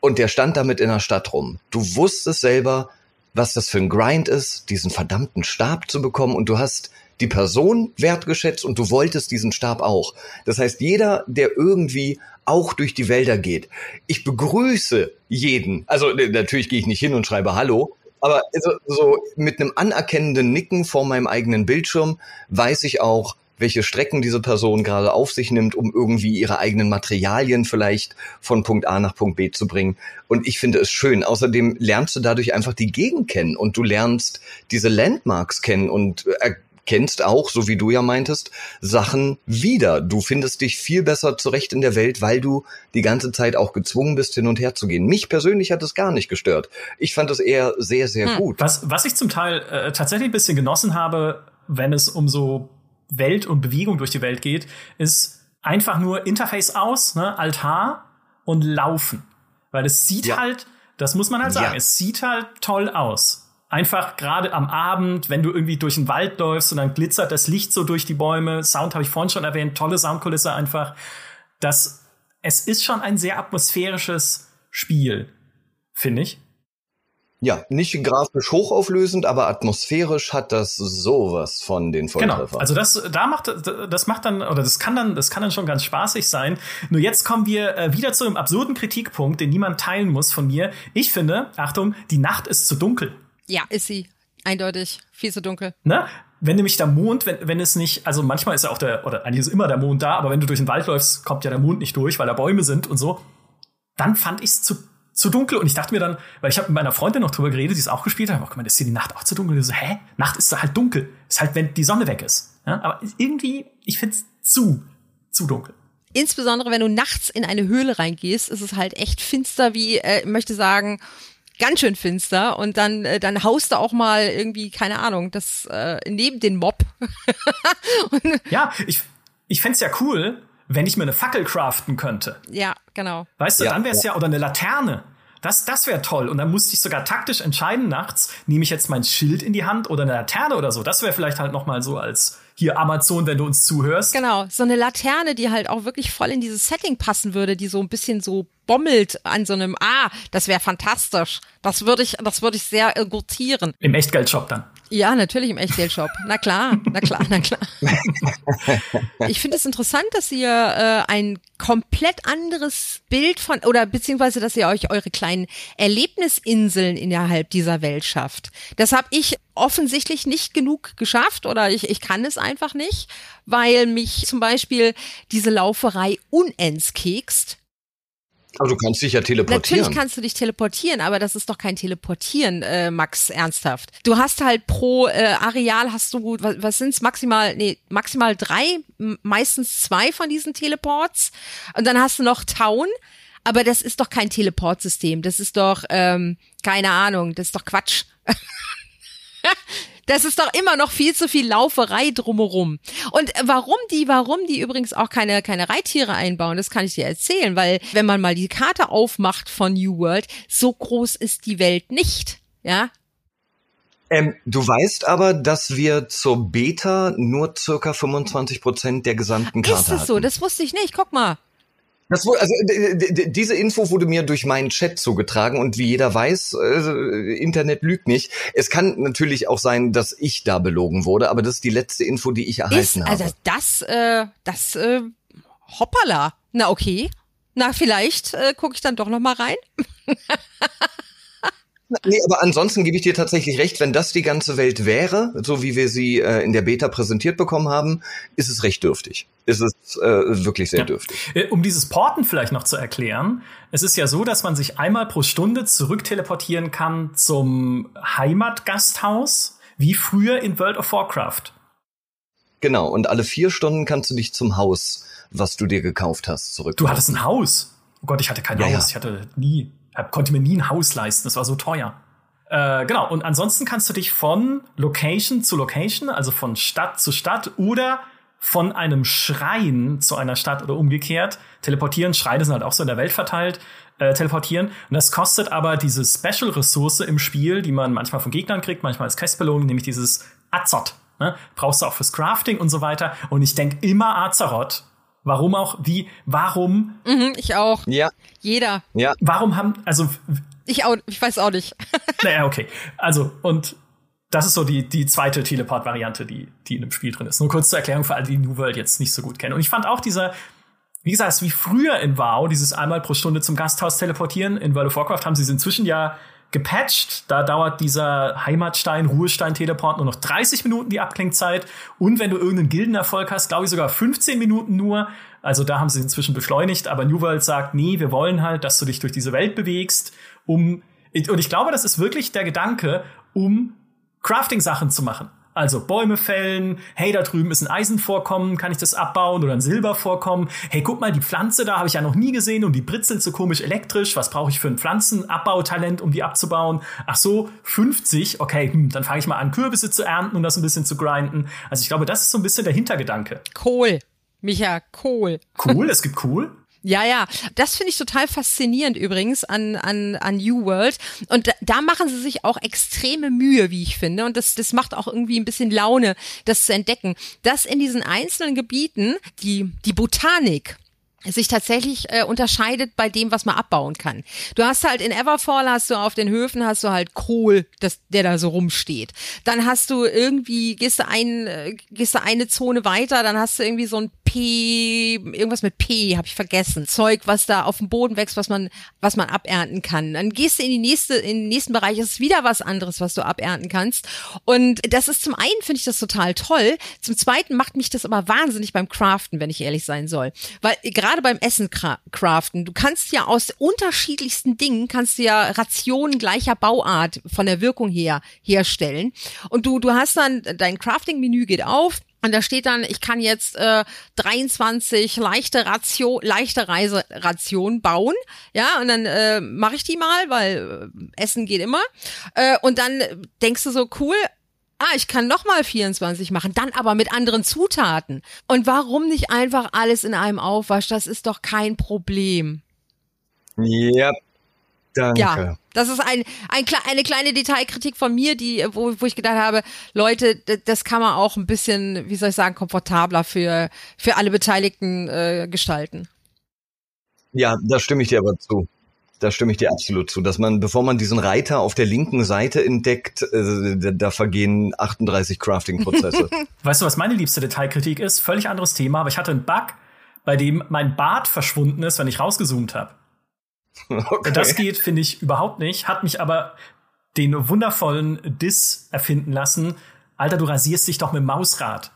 und der stand damit in der Stadt rum. Du wusstest selber, was das für ein Grind ist, diesen verdammten Stab zu bekommen und du hast die Person wertgeschätzt und du wolltest diesen Stab auch. Das heißt, jeder, der irgendwie auch durch die Wälder geht, ich begrüße jeden. Also natürlich gehe ich nicht hin und schreibe Hallo, aber so, so mit einem anerkennenden Nicken vor meinem eigenen Bildschirm weiß ich auch, welche Strecken diese Person gerade auf sich nimmt, um irgendwie ihre eigenen Materialien vielleicht von Punkt A nach Punkt B zu bringen. Und ich finde es schön. Außerdem lernst du dadurch einfach die Gegend kennen und du lernst diese Landmarks kennen und erkennst auch, so wie du ja meintest, Sachen wieder. Du findest dich viel besser zurecht in der Welt, weil du die ganze Zeit auch gezwungen bist, hin und her zu gehen. Mich persönlich hat es gar nicht gestört. Ich fand es eher sehr, sehr hm. gut. Was, was ich zum Teil äh, tatsächlich ein bisschen genossen habe, wenn es um so Welt und Bewegung durch die Welt geht, ist einfach nur Interface aus, ne, Altar und Laufen. Weil es sieht ja. halt, das muss man halt sagen, ja. es sieht halt toll aus. Einfach gerade am Abend, wenn du irgendwie durch den Wald läufst und dann glitzert das Licht so durch die Bäume. Sound habe ich vorhin schon erwähnt, tolle Soundkulisse einfach. Das, es ist schon ein sehr atmosphärisches Spiel, finde ich. Ja, nicht grafisch hochauflösend, aber atmosphärisch hat das sowas von den Volltreffer. Genau. Also das, da macht, das macht dann, oder das kann dann, das kann dann schon ganz spaßig sein. Nur jetzt kommen wir äh, wieder zu einem absurden Kritikpunkt, den niemand teilen muss von mir. Ich finde, Achtung, die Nacht ist zu dunkel. Ja, ist sie. Eindeutig. Viel zu dunkel. Ne? Wenn nämlich der Mond, wenn, wenn es nicht, also manchmal ist ja auch der, oder eigentlich ist immer der Mond da, aber wenn du durch den Wald läufst, kommt ja der Mond nicht durch, weil da Bäume sind und so. Dann fand ich es zu zu dunkel und ich dachte mir dann, weil ich habe mit meiner Freundin noch drüber geredet, die es auch gespielt hat, guck mal, ist hier die Nacht auch zu dunkel? Und ich so, hä? Nacht ist halt dunkel. Ist halt, wenn die Sonne weg ist. Ja? Aber irgendwie, ich find's zu, zu dunkel. Insbesondere wenn du nachts in eine Höhle reingehst, ist es halt echt finster, wie, äh, ich möchte sagen, ganz schön finster und dann äh, dann haust du auch mal irgendwie keine Ahnung das äh, neben den Mob ja ich ich fände ja cool wenn ich mir eine Fackel craften könnte. Ja, genau. Weißt du, ja, dann wäre es ja. ja, oder eine Laterne. Das, das wäre toll. Und dann musste ich sogar taktisch entscheiden nachts, nehme ich jetzt mein Schild in die Hand oder eine Laterne oder so. Das wäre vielleicht halt noch mal so als hier Amazon, wenn du uns zuhörst. Genau, so eine Laterne, die halt auch wirklich voll in dieses Setting passen würde, die so ein bisschen so bommelt an so einem, ah, das wäre fantastisch. Das würde ich, das würde ich sehr äh, gutieren. Im Echtgeldshop dann. Ja, natürlich im Echtgeldshop. Na klar, na klar, na klar. Ich finde es interessant, dass ihr äh, ein komplett anderes Bild von oder beziehungsweise, dass ihr euch eure kleinen Erlebnisinseln innerhalb dieser Welt schafft. Das habe ich offensichtlich nicht genug geschafft oder ich, ich kann es einfach nicht, weil mich zum Beispiel diese Lauferei unends kekst aber du kannst dich ja teleportieren. Natürlich kannst du dich teleportieren, aber das ist doch kein Teleportieren, äh, Max, ernsthaft. Du hast halt pro äh, Areal hast du, was, was sind's, maximal, nee, maximal drei, meistens zwei von diesen Teleports. Und dann hast du noch Town, aber das ist doch kein Teleportsystem. Das ist doch, ähm, keine Ahnung, das ist doch Quatsch. Das ist doch immer noch viel zu viel Lauferei drumherum. Und warum die, warum die übrigens auch keine, keine Reittiere einbauen, das kann ich dir erzählen, weil wenn man mal die Karte aufmacht von New World, so groß ist die Welt nicht. Ja, ähm, du weißt aber, dass wir zur Beta nur circa 25 Prozent der gesamten Karte Ist es so? Das wusste ich nicht. Guck mal. Das, also diese Info wurde mir durch meinen Chat zugetragen und wie jeder weiß, äh, Internet lügt nicht. Es kann natürlich auch sein, dass ich da belogen wurde, aber das ist die letzte Info, die ich erhalten ist, also habe. Also das, äh, das, äh, hoppala. Na okay. Na vielleicht äh, gucke ich dann doch noch mal rein. Nee, aber ansonsten gebe ich dir tatsächlich recht, wenn das die ganze Welt wäre, so wie wir sie äh, in der Beta präsentiert bekommen haben, ist es recht dürftig. Ist es äh, wirklich sehr ja. dürftig. Äh, um dieses Porten vielleicht noch zu erklären, es ist ja so, dass man sich einmal pro Stunde zurückteleportieren kann zum Heimatgasthaus, wie früher in World of Warcraft. Genau, und alle vier Stunden kannst du dich zum Haus, was du dir gekauft hast, zurück. Du hattest ein Haus? Oh Gott, ich hatte kein ja, Haus. Ja. Ich hatte nie konnte mir nie ein Haus leisten, das war so teuer. Äh, genau, und ansonsten kannst du dich von Location zu Location, also von Stadt zu Stadt oder von einem Schrein zu einer Stadt oder umgekehrt teleportieren. Schreine sind halt auch so in der Welt verteilt. Äh, teleportieren. Und das kostet aber diese Special-Ressource im Spiel, die man manchmal von Gegnern kriegt, manchmal als Questbelohnung, nämlich dieses Azot. Ne? Brauchst du auch fürs Crafting und so weiter. Und ich denk immer Azeroth. Warum auch? Wie? Warum? Mhm, ich auch. Ja. Jeder. Ja. Warum haben? Also ich auch. Ich weiß auch nicht. naja, okay. Also und das ist so die, die zweite Teleport-Variante, die, die in dem Spiel drin ist. Nur kurz zur Erklärung für alle, die New World jetzt nicht so gut kennen. Und ich fand auch dieser, wie gesagt, wie früher in WoW, dieses einmal pro Stunde zum Gasthaus teleportieren. In World of Warcraft haben sie es inzwischen ja gepatcht. Da dauert dieser Heimatstein, Ruhestein-Teleport nur noch 30 Minuten die Abklingzeit. Und wenn du irgendeinen Gildenerfolg hast, glaube ich sogar 15 Minuten nur. Also da haben sie inzwischen beschleunigt. Aber New World sagt, nee, wir wollen halt, dass du dich durch diese Welt bewegst, um, und ich glaube, das ist wirklich der Gedanke, um Crafting-Sachen zu machen. Also Bäume fällen, hey, da drüben ist ein Eisenvorkommen, kann ich das abbauen oder ein Silbervorkommen? Hey, guck mal, die Pflanze da habe ich ja noch nie gesehen und die britzelt so komisch elektrisch. Was brauche ich für ein Pflanzenabbautalent, um die abzubauen? Ach so, 50. Okay, hm, dann fange ich mal an, Kürbisse zu ernten und das ein bisschen zu grinden. Also ich glaube, das ist so ein bisschen der Hintergedanke. Kohl. Micha, Kohl. Cool, es gibt cool. Ja, ja, das finde ich total faszinierend übrigens an, an, an New World. Und da, da machen sie sich auch extreme Mühe, wie ich finde. Und das, das macht auch irgendwie ein bisschen Laune, das zu entdecken. Dass in diesen einzelnen Gebieten die, die Botanik sich tatsächlich äh, unterscheidet bei dem, was man abbauen kann. Du hast halt in Everfall hast du auf den Höfen hast du halt Kohl, das, der da so rumsteht. Dann hast du irgendwie, gehst du ein, äh, gehst du eine Zone weiter, dann hast du irgendwie so ein P, irgendwas mit P, habe ich vergessen. Zeug, was da auf dem Boden wächst, was man, was man abernten kann. Dann gehst du in die nächste, in den nächsten Bereich, ist wieder was anderes, was du abernten kannst. Und das ist zum einen finde ich das total toll. Zum zweiten macht mich das aber wahnsinnig beim Craften, wenn ich ehrlich sein soll. Weil gerade gerade beim Essen craften, du kannst ja aus unterschiedlichsten Dingen, kannst du ja Rationen gleicher Bauart von der Wirkung her herstellen. Und du, du hast dann, dein Crafting-Menü geht auf, und da steht dann, ich kann jetzt äh, 23 leichte Ration, leichte Reiseration bauen. Ja, und dann äh, mache ich die mal, weil äh, Essen geht immer. Äh, und dann denkst du so, cool, ah, ich kann nochmal 24 machen, dann aber mit anderen Zutaten. Und warum nicht einfach alles in einem Aufwasch? Das ist doch kein Problem. Ja, danke. Ja, das ist ein, ein, eine kleine Detailkritik von mir, die, wo, wo ich gedacht habe, Leute, das kann man auch ein bisschen, wie soll ich sagen, komfortabler für, für alle Beteiligten äh, gestalten. Ja, da stimme ich dir aber zu. Da stimme ich dir absolut zu, dass man, bevor man diesen Reiter auf der linken Seite entdeckt, äh, da, vergehen 38 Crafting-Prozesse. weißt du, was meine liebste Detailkritik ist? Völlig anderes Thema, aber ich hatte einen Bug, bei dem mein Bart verschwunden ist, wenn ich rausgezoomt habe. Okay. Das geht, finde ich, überhaupt nicht, hat mich aber den wundervollen Diss erfinden lassen. Alter, du rasierst dich doch mit dem Mausrad.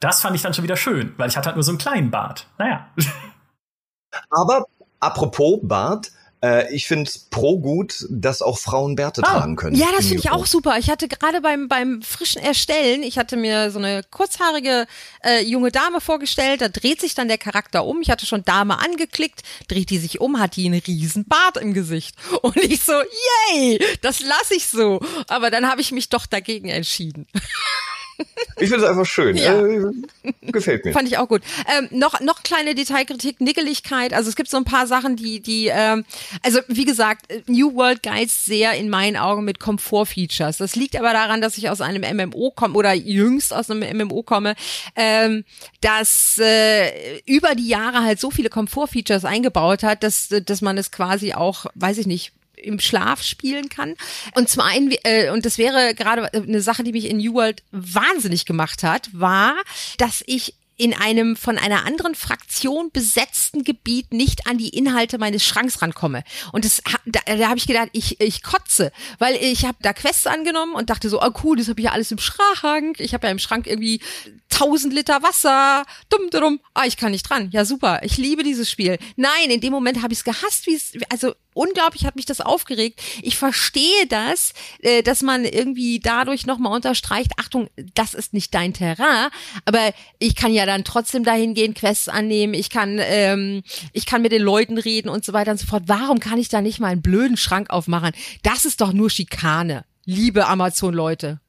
Das fand ich dann schon wieder schön, weil ich hatte halt nur so einen kleinen Bart. Naja. Aber apropos Bart, äh, ich finde es pro gut, dass auch Frauen Bärte ah, tragen können. Ja, das finde ich auch super. Ich hatte gerade beim, beim frischen Erstellen, ich hatte mir so eine kurzhaarige äh, junge Dame vorgestellt, da dreht sich dann der Charakter um. Ich hatte schon Dame angeklickt, dreht die sich um, hat die einen riesen Bart im Gesicht. Und ich so, yay, das lasse ich so. Aber dann habe ich mich doch dagegen entschieden. Ich finde es einfach schön. Ja. Äh, gefällt mir. Fand ich auch gut. Ähm, noch, noch kleine Detailkritik, Nickeligkeit. Also es gibt so ein paar Sachen, die, die, ähm, also wie gesagt, New World Guides sehr in meinen Augen mit Komfort-Features. Das liegt aber daran, dass ich aus einem MMO komme oder jüngst aus einem MMO komme, ähm, dass äh, über die Jahre halt so viele Komfort-Features eingebaut hat, dass, dass man es quasi auch, weiß ich nicht, im Schlaf spielen kann. Und zum einen, äh, und das wäre gerade eine Sache, die mich in New World wahnsinnig gemacht hat, war, dass ich in einem von einer anderen Fraktion besetzten Gebiet nicht an die Inhalte meines Schranks rankomme. Und das, da, da habe ich gedacht, ich, ich kotze, weil ich habe da Quests angenommen und dachte so, oh cool, das habe ich ja alles im Schrank. Ich habe ja im Schrank irgendwie 1000 Liter Wasser. Dumm, dumm. Ah, ich kann nicht dran. Ja, super. Ich liebe dieses Spiel. Nein, in dem Moment habe ich es gehasst, wie es, also unglaublich hat mich das aufgeregt. Ich verstehe das, äh, dass man irgendwie dadurch nochmal unterstreicht, Achtung, das ist nicht dein Terrain, aber ich kann ja dann trotzdem dahin gehen, Quests annehmen, ich kann, ähm, ich kann mit den Leuten reden und so weiter und so fort. Warum kann ich da nicht mal einen blöden Schrank aufmachen? Das ist doch nur Schikane. Liebe Amazon-Leute.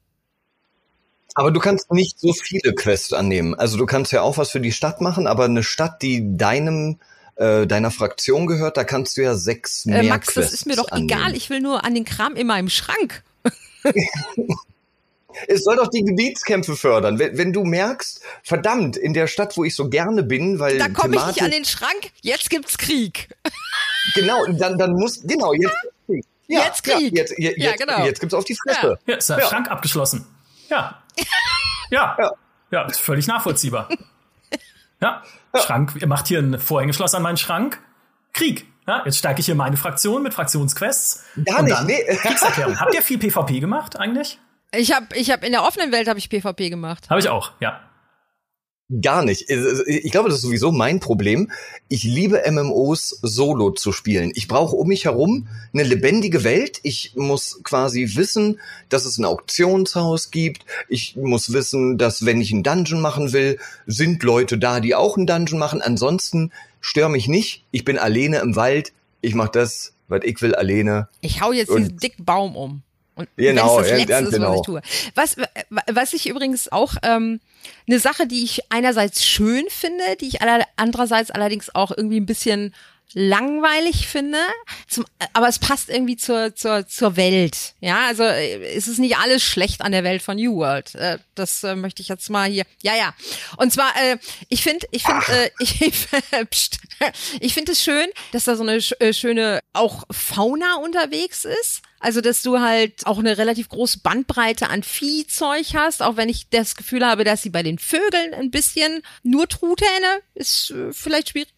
Aber du kannst nicht so viele Quests annehmen. Also du kannst ja auch was für die Stadt machen, aber eine Stadt, die deinem äh, deiner Fraktion gehört, da kannst du ja sechs mehr Äh, Max, Quests das ist mir doch annehmen. egal. Ich will nur an den Kram in meinem Schrank. Es soll doch die Gebietskämpfe fördern. Wenn, wenn du merkst, verdammt, in der Stadt, wo ich so gerne bin, weil Da komme ich nicht an den Schrank. Jetzt gibt's Krieg. genau, dann dann muss genau jetzt ja, Jetzt Krieg. Ja, jetzt, jetzt, Ja, jetzt, genau. jetzt gibt's auf die Fresse. Ja, ist der Ja. Schrank abgeschlossen. Ja. Ja. Ja. Ja, ist völlig nachvollziehbar. Ja. Schrank, ihr macht hier ein Vorhängeschloss an meinen Schrank. Krieg. Ja, jetzt stärke ich hier meine Fraktion mit Fraktionsquests. Gar Und nicht, dann nee. Kriegserklärung. Habt ihr viel PvP gemacht eigentlich? Ich habe ich hab in der offenen Welt habe ich PvP gemacht. Habe ich auch, ja. Gar nicht. Ich glaube, das ist sowieso mein Problem. Ich liebe MMOs solo zu spielen. Ich brauche um mich herum eine lebendige Welt. Ich muss quasi wissen, dass es ein Auktionshaus gibt. Ich muss wissen, dass wenn ich einen Dungeon machen will, sind Leute da, die auch einen Dungeon machen. Ansonsten stör mich nicht. Ich bin alleine im Wald. Ich mache das, was ich will, alleine. Ich hau jetzt Und- diesen dicken Baum um. Und Genau, das ja, Letzte ganz ist, was genau. ich tue. Was, was ich übrigens auch ähm, eine Sache, die ich einerseits schön finde, die ich aller, andererseits allerdings auch irgendwie ein bisschen langweilig finde, zum, aber es passt irgendwie zur, zur, zur Welt. Ja, also äh, es ist nicht alles schlecht an der Welt von New World. Äh, das äh, möchte ich jetzt mal hier. Ja, ja. Und zwar, äh, ich finde, ich finde, äh, ich, ich finde es schön, dass da so eine äh, schöne auch Fauna unterwegs ist. Also, dass du halt auch eine relativ große Bandbreite an Viehzeug hast, auch wenn ich das Gefühl habe, dass sie bei den Vögeln ein bisschen nur Truthähne ist äh, vielleicht schwierig.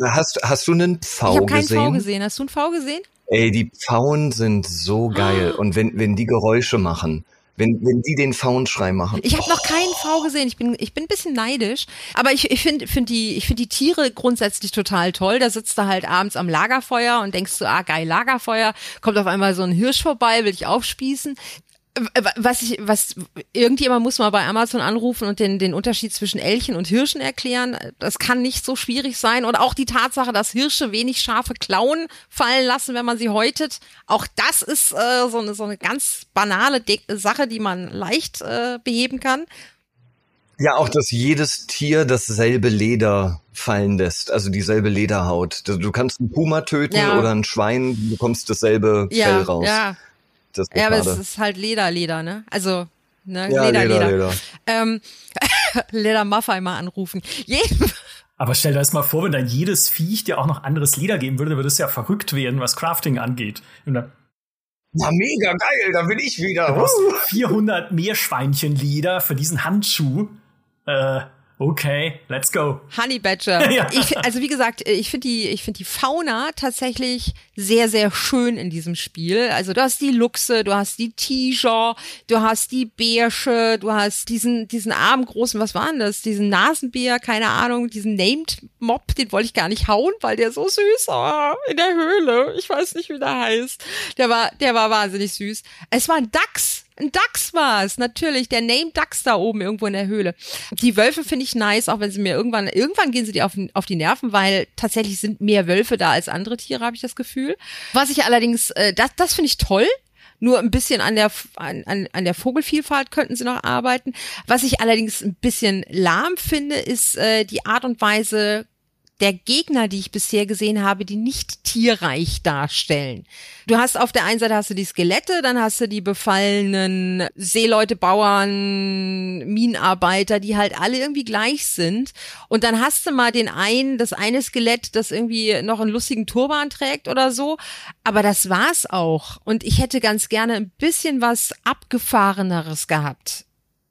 Hast, hast du einen Pfau ich habe keinen gesehen? V gesehen. Hast du einen V gesehen? Ey, die Pfauen sind so geil. Und wenn, wenn die Geräusche machen, wenn, wenn die den Pfauenschrei machen. Ich habe noch keinen V gesehen. Ich bin, ich bin ein bisschen neidisch. Aber ich, ich finde find die, ich find die Tiere grundsätzlich total toll. Da sitzt du halt abends am Lagerfeuer und denkst so, ah, geil, Lagerfeuer. Kommt auf einmal so ein Hirsch vorbei, will dich aufspießen. W- Was ich, was, irgendjemand muss mal bei Amazon anrufen und den, den Unterschied zwischen Elchen und Hirschen erklären. Das kann nicht so schwierig sein. Und auch die Tatsache, dass Hirsche wenig scharfe Klauen fallen lassen, wenn man sie häutet. Auch das ist äh, so, eine, so eine ganz banale De Sache, die man leicht äh, beheben kann. Ja, auch, dass jedes Tier dasselbe Leder fallen lässt, also dieselbe Lederhaut. Du du kannst einen Puma töten Ja. oder ein Schwein, du bekommst dasselbe Ja, Fell raus. ja. Das Ja, aber es ist halt Leder, Leder, ne? Also, ne? Ja, Leder, Leder, Leder. Leder. Ähm, Leder Maffei mal anrufen. Jeden, Aber stell dir das mal vor, wenn dann jedes Viech dir auch noch anderes Leder geben würde, dann würde es ja verrückt werden, was Crafting angeht. Und dann Ja, mega geil, da bin ich wieder. du brauchst 400 Meerschweinchenleder für diesen Handschuh. Äh, okay, let's go. Honey Badger. Ja. Ich, also wie gesagt, ich finde die, ich finde die Fauna tatsächlich sehr, sehr schön in diesem Spiel. Also du hast die Luchse, du hast die Tiger, du hast die Bärsche, du hast diesen, diesen armen großen, was war denn das? Diesen Nasenbär, keine Ahnung, diesen Named Mob, den wollte ich gar nicht hauen, weil der so süß war in der Höhle. Ich weiß nicht, wie der heißt. Der war, der war wahnsinnig süß. Es war ein Dachs. Ein Dachs war es, natürlich. Der Name Dachs da oben irgendwo in der Höhle. Die Wölfe finde ich nice, auch wenn sie mir irgendwann, irgendwann gehen sie dir auf, auf die Nerven, weil tatsächlich sind mehr Wölfe da als andere Tiere, habe ich das Gefühl. Was ich allerdings, äh, das, das finde ich toll. Nur ein bisschen an der, an, an, an der Vogelvielfalt könnten sie noch arbeiten. Was ich allerdings ein bisschen lahm finde, ist äh, die Art und Weise der Gegner, die ich bisher gesehen habe, die nicht tierreich darstellen. Du hast auf der einen Seite hast du die Skelette, dann hast du die befallenen Seeleute, Bauern, Minenarbeiter, die halt alle irgendwie gleich sind. Und dann hast du mal den einen, das eine Skelett, das irgendwie noch einen lustigen Turban trägt oder so. Aber das war's auch. Und ich hätte ganz gerne ein bisschen was abgefahreneres gehabt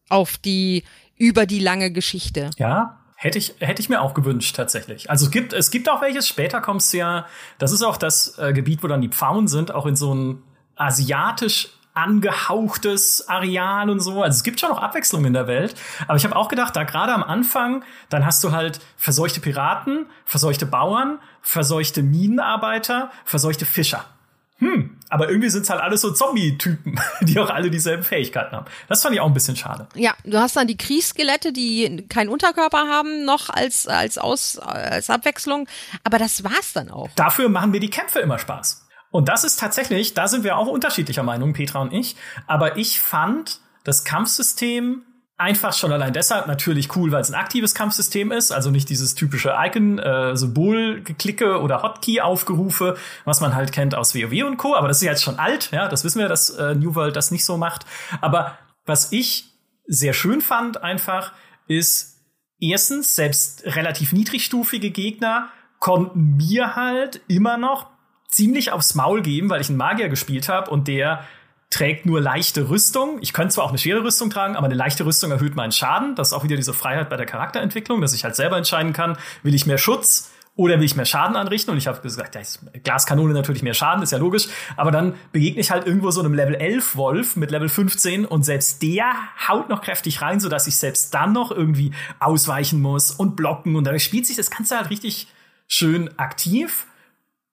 auf die über die lange Geschichte. Ja, hätte ich, hätte ich mir auch gewünscht, tatsächlich. Also es gibt, es gibt auch welches, später kommst du ja, das ist auch das äh, Gebiet, wo dann die Pfauen sind, auch in so ein asiatisch angehauchtes Areal und so. Also es gibt schon noch Abwechslung in der Welt. Aber ich habe auch gedacht, da gerade am Anfang, dann hast du halt verseuchte Piraten, verseuchte Bauern, verseuchte Minenarbeiter, verseuchte Fischer. Hm, aber irgendwie sind es halt alles so Zombie-Typen, die auch alle dieselben Fähigkeiten haben. Das fand ich auch ein bisschen schade. Ja, du hast dann die Kriegsskelette, die keinen Unterkörper haben, noch als, als, Aus, als Abwechslung. Aber das war's dann auch. Dafür machen mir die Kämpfe immer Spaß. Und das ist tatsächlich, da sind wir auch unterschiedlicher Meinung, Petra und ich. Aber ich fand das Kampfsystem einfach schon allein deshalb natürlich cool, weil es ein aktives Kampfsystem ist, also nicht dieses typische Icon, äh, oder Hotkey-Aufgerufe, was man halt kennt aus WoW und Co. Aber das ist jetzt schon alt, ja, das wissen wir, dass äh, New World das nicht so macht. Aber was ich sehr schön fand einfach, ist erstens, selbst relativ niedrigstufige Gegner konnten mir halt immer noch ziemlich aufs Maul geben, weil ich einen Magier gespielt habe und der trägt nur leichte Rüstung. Ich könnte zwar auch eine schwere Rüstung tragen, aber eine leichte Rüstung erhöht meinen Schaden. Das ist auch wieder diese Freiheit bei der Charakterentwicklung, dass ich halt selber entscheiden kann, will ich mehr Schutz oder will ich mehr Schaden anrichten? Und ich habe gesagt, ja, Glaskanone natürlich mehr Schaden, ist ja logisch. Aber dann begegne ich halt irgendwo so einem Level 11 Wolf mit Level 15 und selbst der haut noch kräftig rein, sodass ich selbst dann noch irgendwie ausweichen muss und blocken. Und dadurch spielt sich das Ganze halt richtig schön aktiv.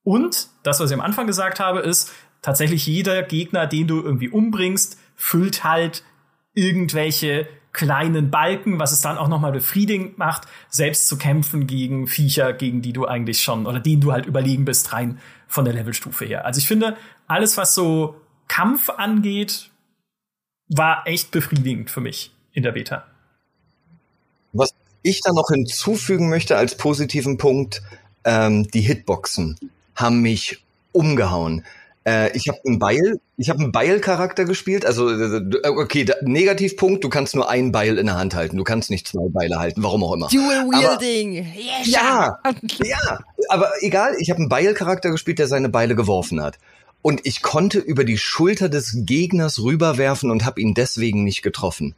Und das, was ich am Anfang gesagt habe, ist, tatsächlich jeder Gegner, den du irgendwie umbringst, füllt halt irgendwelche kleinen Balken, was es dann auch nochmal befriedigend macht, selbst zu kämpfen gegen Viecher, gegen die du eigentlich schon oder denen du halt überlegen bist, rein von der Levelstufe her. Also ich finde, alles, was so Kampf angeht, war echt befriedigend für mich in der Beta. Was ich da noch hinzufügen möchte als positiven Punkt, ähm, die Hitboxen haben mich umgehauen. Äh, ich habe einen Beil, ich habe einen Beil-Charakter gespielt. Also äh, okay, da, Negativpunkt: Du kannst nur ein Beil in der Hand halten. Du kannst nicht zwei Beile halten, warum auch immer. Dual Wielding. Aber, yes. Ja, ja. Aber egal. Ich habe einen Beil-Charakter gespielt, der seine Beile geworfen hat. Und ich konnte über die Schulter des Gegners rüberwerfen und habe ihn deswegen nicht getroffen.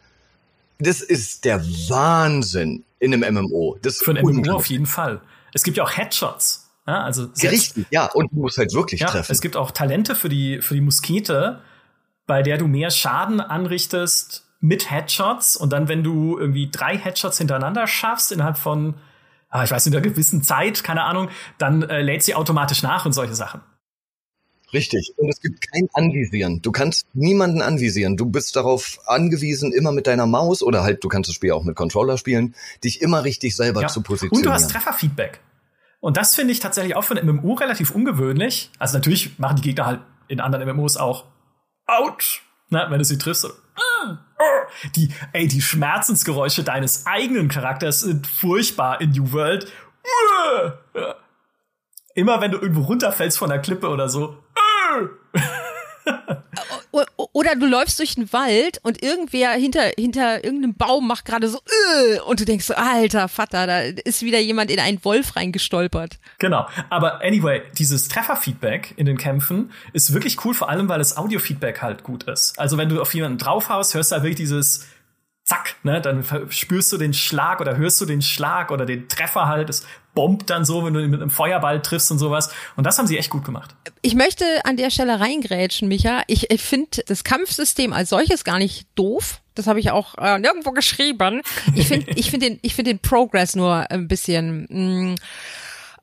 Das ist der Wahnsinn in einem MMO. Das Für ein MMO auf jeden Fall. Es gibt ja auch Headshots. Ja, also Richtig, ja, und du musst halt wirklich ja, treffen. Es gibt auch Talente für die, für die Muskete, bei der du mehr Schaden anrichtest mit Headshots und dann, wenn du irgendwie drei Headshots hintereinander schaffst, innerhalb von, ah, ich weiß nicht, einer gewissen Zeit, keine Ahnung, dann äh, lädt sie automatisch nach und solche Sachen. Richtig. Und es gibt kein Anvisieren. Du kannst niemanden anvisieren. Du bist darauf angewiesen, immer mit deiner Maus oder halt, du kannst das Spiel auch mit Controller spielen, dich immer richtig selber ja. zu positionieren. Und du hast Trefferfeedback. Und das finde ich tatsächlich auch für ein MMO relativ ungewöhnlich. Also natürlich machen die Gegner halt in anderen MMOs auch Autsch, ne, wenn du sie triffst. Oder, die, ey, die Schmerzensgeräusche deines eigenen Charakters sind furchtbar in New World. Immer wenn du irgendwo runterfällst von der Klippe oder so. Oder du läufst durch den Wald und irgendwer hinter, hinter irgendeinem Baum macht gerade so äh, und du denkst so, alter Vater, da ist wieder jemand in einen Wolf reingestolpert. Genau. Aber anyway, dieses Trefferfeedback in den Kämpfen ist wirklich cool, vor allem weil das Audiofeedback halt gut ist. Also wenn du auf jemanden draufhaust, hörst du halt wirklich dieses zack, ne, dann spürst du den Schlag oder hörst du den Schlag oder den Treffer halt. Es bombt dann so, wenn du ihn mit einem Feuerball triffst und sowas. Und das haben sie echt gut gemacht. Ich möchte an der Stelle reingrätschen, Micha. Ich, ich finde das Kampfsystem als solches gar nicht doof. Das habe ich auch äh, nirgendwo geschrieben. Ich finde ich finde den, ich finde den Progress nur ein bisschen. Mh, mm,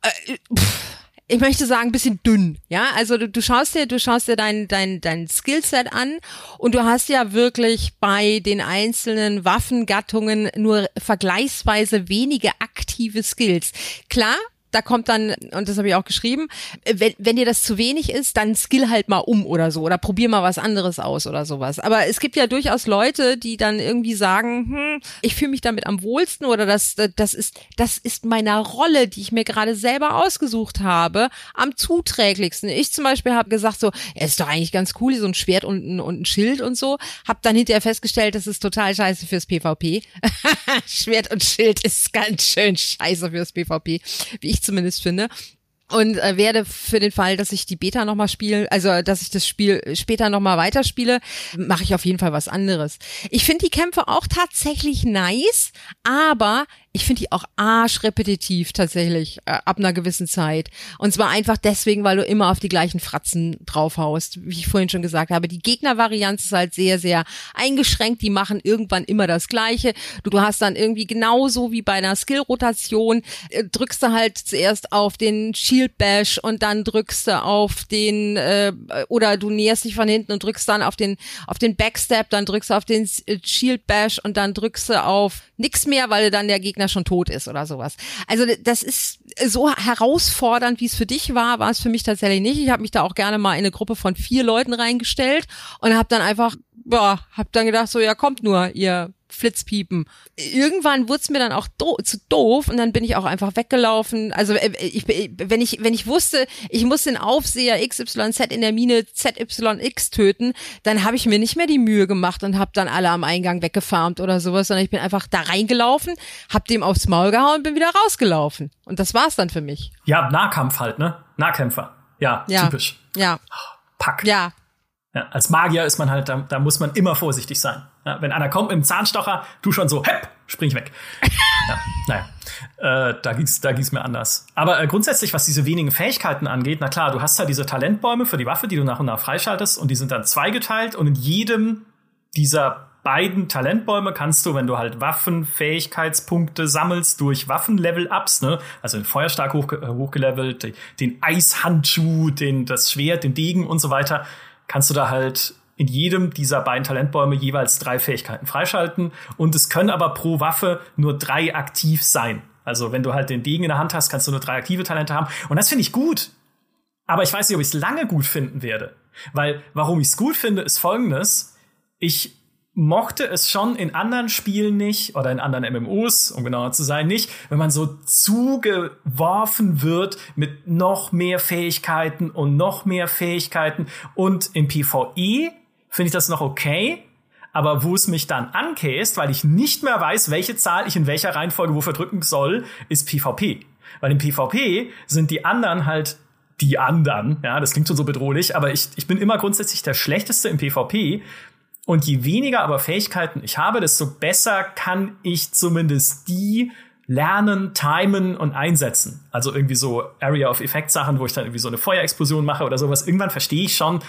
äh, pff ich möchte sagen, ein bisschen dünn. Ja, also du, du schaust dir, du schaust dir dein, dein, dein Skillset an und du hast ja wirklich bei den einzelnen Waffengattungen nur vergleichsweise wenige aktive Skills. Klar, da kommt dann, und das habe ich auch geschrieben, wenn, wenn dir das zu wenig ist, dann skill halt mal um oder so oder probier mal was anderes aus oder sowas. Aber es gibt ja durchaus Leute, die dann irgendwie sagen, hm, ich fühle mich damit am wohlsten oder das, das ist, das ist meiner Rolle, die ich mir gerade selber ausgesucht habe, am zuträglichsten. Ich zum Beispiel habe gesagt so, ja, ist doch eigentlich ganz cool, so ein Schwert und ein, und ein Schild und so. Hab dann hinterher festgestellt, das ist total scheiße fürs PvP. Schwert und Schild ist ganz schön scheiße fürs PvP, wie ich zumindest finde und äh, werde für den Fall, dass ich die Beta nochmal spiele, also dass ich das Spiel später nochmal weiterspiele, mache ich auf jeden Fall was anderes. Ich finde die Kämpfe auch tatsächlich nice, aber ich finde die auch arschrepetitiv tatsächlich äh, ab einer gewissen Zeit. Und zwar einfach deswegen, weil du immer auf die gleichen Fratzen draufhaust, wie ich vorhin schon gesagt habe. Die Gegnervarianz ist halt sehr, sehr eingeschränkt. Die machen irgendwann immer das Gleiche. Du, du hast dann irgendwie genauso wie bei einer Skill-Rotation, äh, drückst du halt zuerst auf den Shield Bash und dann drückst du auf den, äh, oder du näherst dich von hinten und drückst dann auf den, auf den Backstep, dann drückst du auf den äh, Shield Bash und dann drückst du auf nix mehr, weil dann der Gegner schon tot ist oder sowas. Also das ist so herausfordernd, wie es für dich war, war es für mich tatsächlich nicht. Ich habe mich da auch gerne mal in eine Gruppe von vier Leuten reingestellt und habe dann einfach boah, hab dann gedacht, so, ja, kommt nur, ihr Flitzpiepen. Irgendwann wurde es mir dann auch do zu doof und dann bin ich auch einfach weggelaufen. Also äh, ich, wenn ich wenn ich wusste, ich muss den Aufseher XYZ in der Mine ZYX töten, dann habe ich mir nicht mehr die Mühe gemacht und habe dann alle am Eingang weggefarmt oder sowas, sondern ich bin einfach da reingelaufen, hab dem aufs Maul gehauen und bin wieder rausgelaufen. Und das war's dann für mich. Ja, Nahkampf halt, ne? Nahkämpfer. Ja, ja. typisch. Ja. Pack. Ja, ja, als Magier ist man halt, da, da muss man immer vorsichtig sein. Ja, wenn einer kommt mit einem Zahnstocher, du schon so, hepp, spring ich weg. ja, naja, äh, da ging's, da ging's mir anders. Aber äh, grundsätzlich, was diese wenigen Fähigkeiten angeht, na klar, du hast halt diese Talentbäume für die Waffe, die du nach und nach freischaltest, und die sind dann zweigeteilt und in jedem dieser beiden Talentbäume kannst du, wenn du halt Waffenfähigkeitspunkte sammelst durch Waffenlevel-Ups, ne, also den Feuerstark hoch, hochgelevelt, den Eishandschuh, den, das Schwert, den Degen und so weiter, kannst du da halt in jedem dieser beiden Talentbäume jeweils drei Fähigkeiten freischalten. Und es können aber pro Waffe nur drei aktiv sein. Also wenn du halt den Degen in der Hand hast, kannst du nur drei aktive Talente haben. Und das finde ich gut. Aber ich weiß nicht, ob ich es lange gut finden werde. Weil, warum ich es gut finde, ist folgendes. Ich mochte es schon in anderen Spielen nicht oder in anderen MMOs, um genauer zu sein, nicht, wenn man so zugeworfen wird mit noch mehr Fähigkeiten und noch mehr Fähigkeiten. Und im PvE finde ich das noch okay, aber wo es mich dann ankäst, weil ich nicht mehr weiß, welche Zahl ich in welcher Reihenfolge wofür drücken soll, ist PvP. Weil im PvP sind die anderen halt die anderen, ja, das klingt schon so bedrohlich, aber ich, ich bin immer grundsätzlich der Schlechteste im PvP und je weniger aber Fähigkeiten ich habe, desto besser kann ich zumindest die lernen, timen und einsetzen. Also irgendwie so Area of Effect Sachen, wo ich dann irgendwie so eine Feuerexplosion mache oder sowas. Irgendwann verstehe ich schon,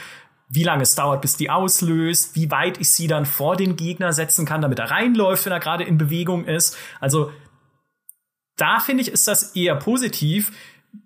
wie lange es dauert, bis die auslöst, wie weit ich sie dann vor den Gegner setzen kann, damit er reinläuft, wenn er gerade in Bewegung ist. Also da finde ich, ist das eher positiv,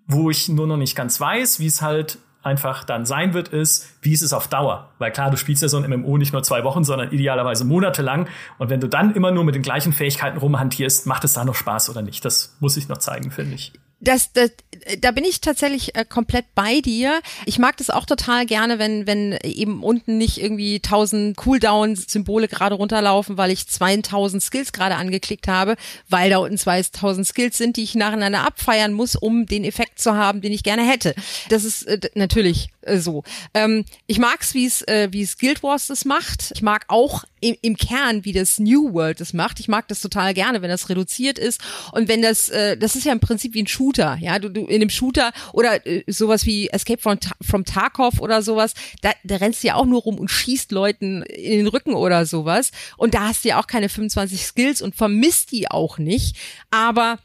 wo ich nur noch nicht ganz weiß, wie es halt einfach dann sein wird, ist, wie ist es auf Dauer? Weil klar, du spielst ja so ein MMO nicht nur zwei Wochen, sondern idealerweise monatelang. Und wenn du dann immer nur mit den gleichen Fähigkeiten rumhantierst, macht es da noch Spaß oder nicht? Das muss ich noch zeigen, finde ich das, das, da bin ich tatsächlich äh, komplett bei dir. Ich mag das auch total gerne, wenn, wenn eben unten nicht irgendwie tausend Cooldown-Symbole gerade runterlaufen, weil ich 2000 Skills gerade angeklickt habe, weil da unten 2000 Skills sind, die ich nacheinander abfeiern muss, um den Effekt zu haben, den ich gerne hätte. Das ist äh, natürlich äh, so. Ähm, ich mag's, wie es äh, wie es Guild Wars das macht. Ich mag auch im, im Kern, wie das New World das macht. Ich mag das total gerne, wenn das reduziert ist und wenn das, äh, das ist ja im Prinzip wie ein Shooter, ja, du, du in einem Shooter oder äh, sowas wie Escape from, from Tarkov oder sowas, da, da rennst du ja auch nur rum und schießt Leuten in den Rücken oder sowas und da hast du ja auch keine 25 Skills und vermisst die auch nicht, aber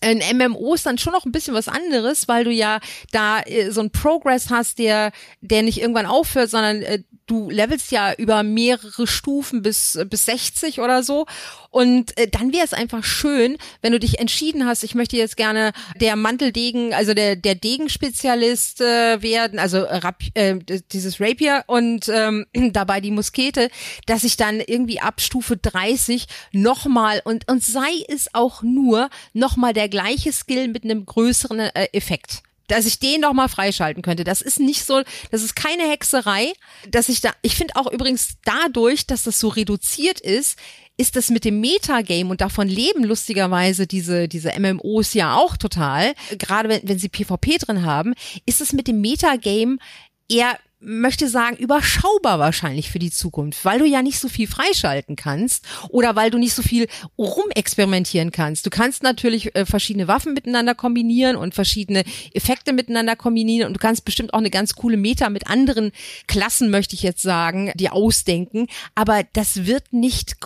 ein MMO ist dann schon noch ein bisschen was anderes, weil du ja da äh, so ein Progress hast, der der nicht irgendwann aufhört, sondern äh, du levelst ja über mehrere Stufen bis bis 60 oder so. Und äh, dann wäre es einfach schön, wenn du dich entschieden hast, ich möchte jetzt gerne der Manteldegen, also der der Degenspezialist äh, werden, also Rap, äh, dieses Rapier und ähm, dabei die Muskete, dass ich dann irgendwie ab Stufe 30 nochmal und und sei es auch nur nochmal der gleiche Skill mit einem größeren äh, Effekt dass ich den noch mal freischalten könnte. Das ist nicht so, das ist keine Hexerei, dass ich da, ich finde auch übrigens dadurch, dass das so reduziert ist, ist das mit dem Metagame und davon leben lustigerweise diese, diese MMOs ja auch total, gerade wenn, wenn sie PvP drin haben, ist es mit dem Metagame eher möchte sagen, überschaubar wahrscheinlich für die Zukunft, weil du ja nicht so viel freischalten kannst oder weil du nicht so viel rumexperimentieren kannst. Du kannst natürlich äh, verschiedene Waffen miteinander kombinieren und verschiedene Effekte miteinander kombinieren und du kannst bestimmt auch eine ganz coole Meta mit anderen Klassen, möchte ich jetzt sagen, dir ausdenken, aber das wird nicht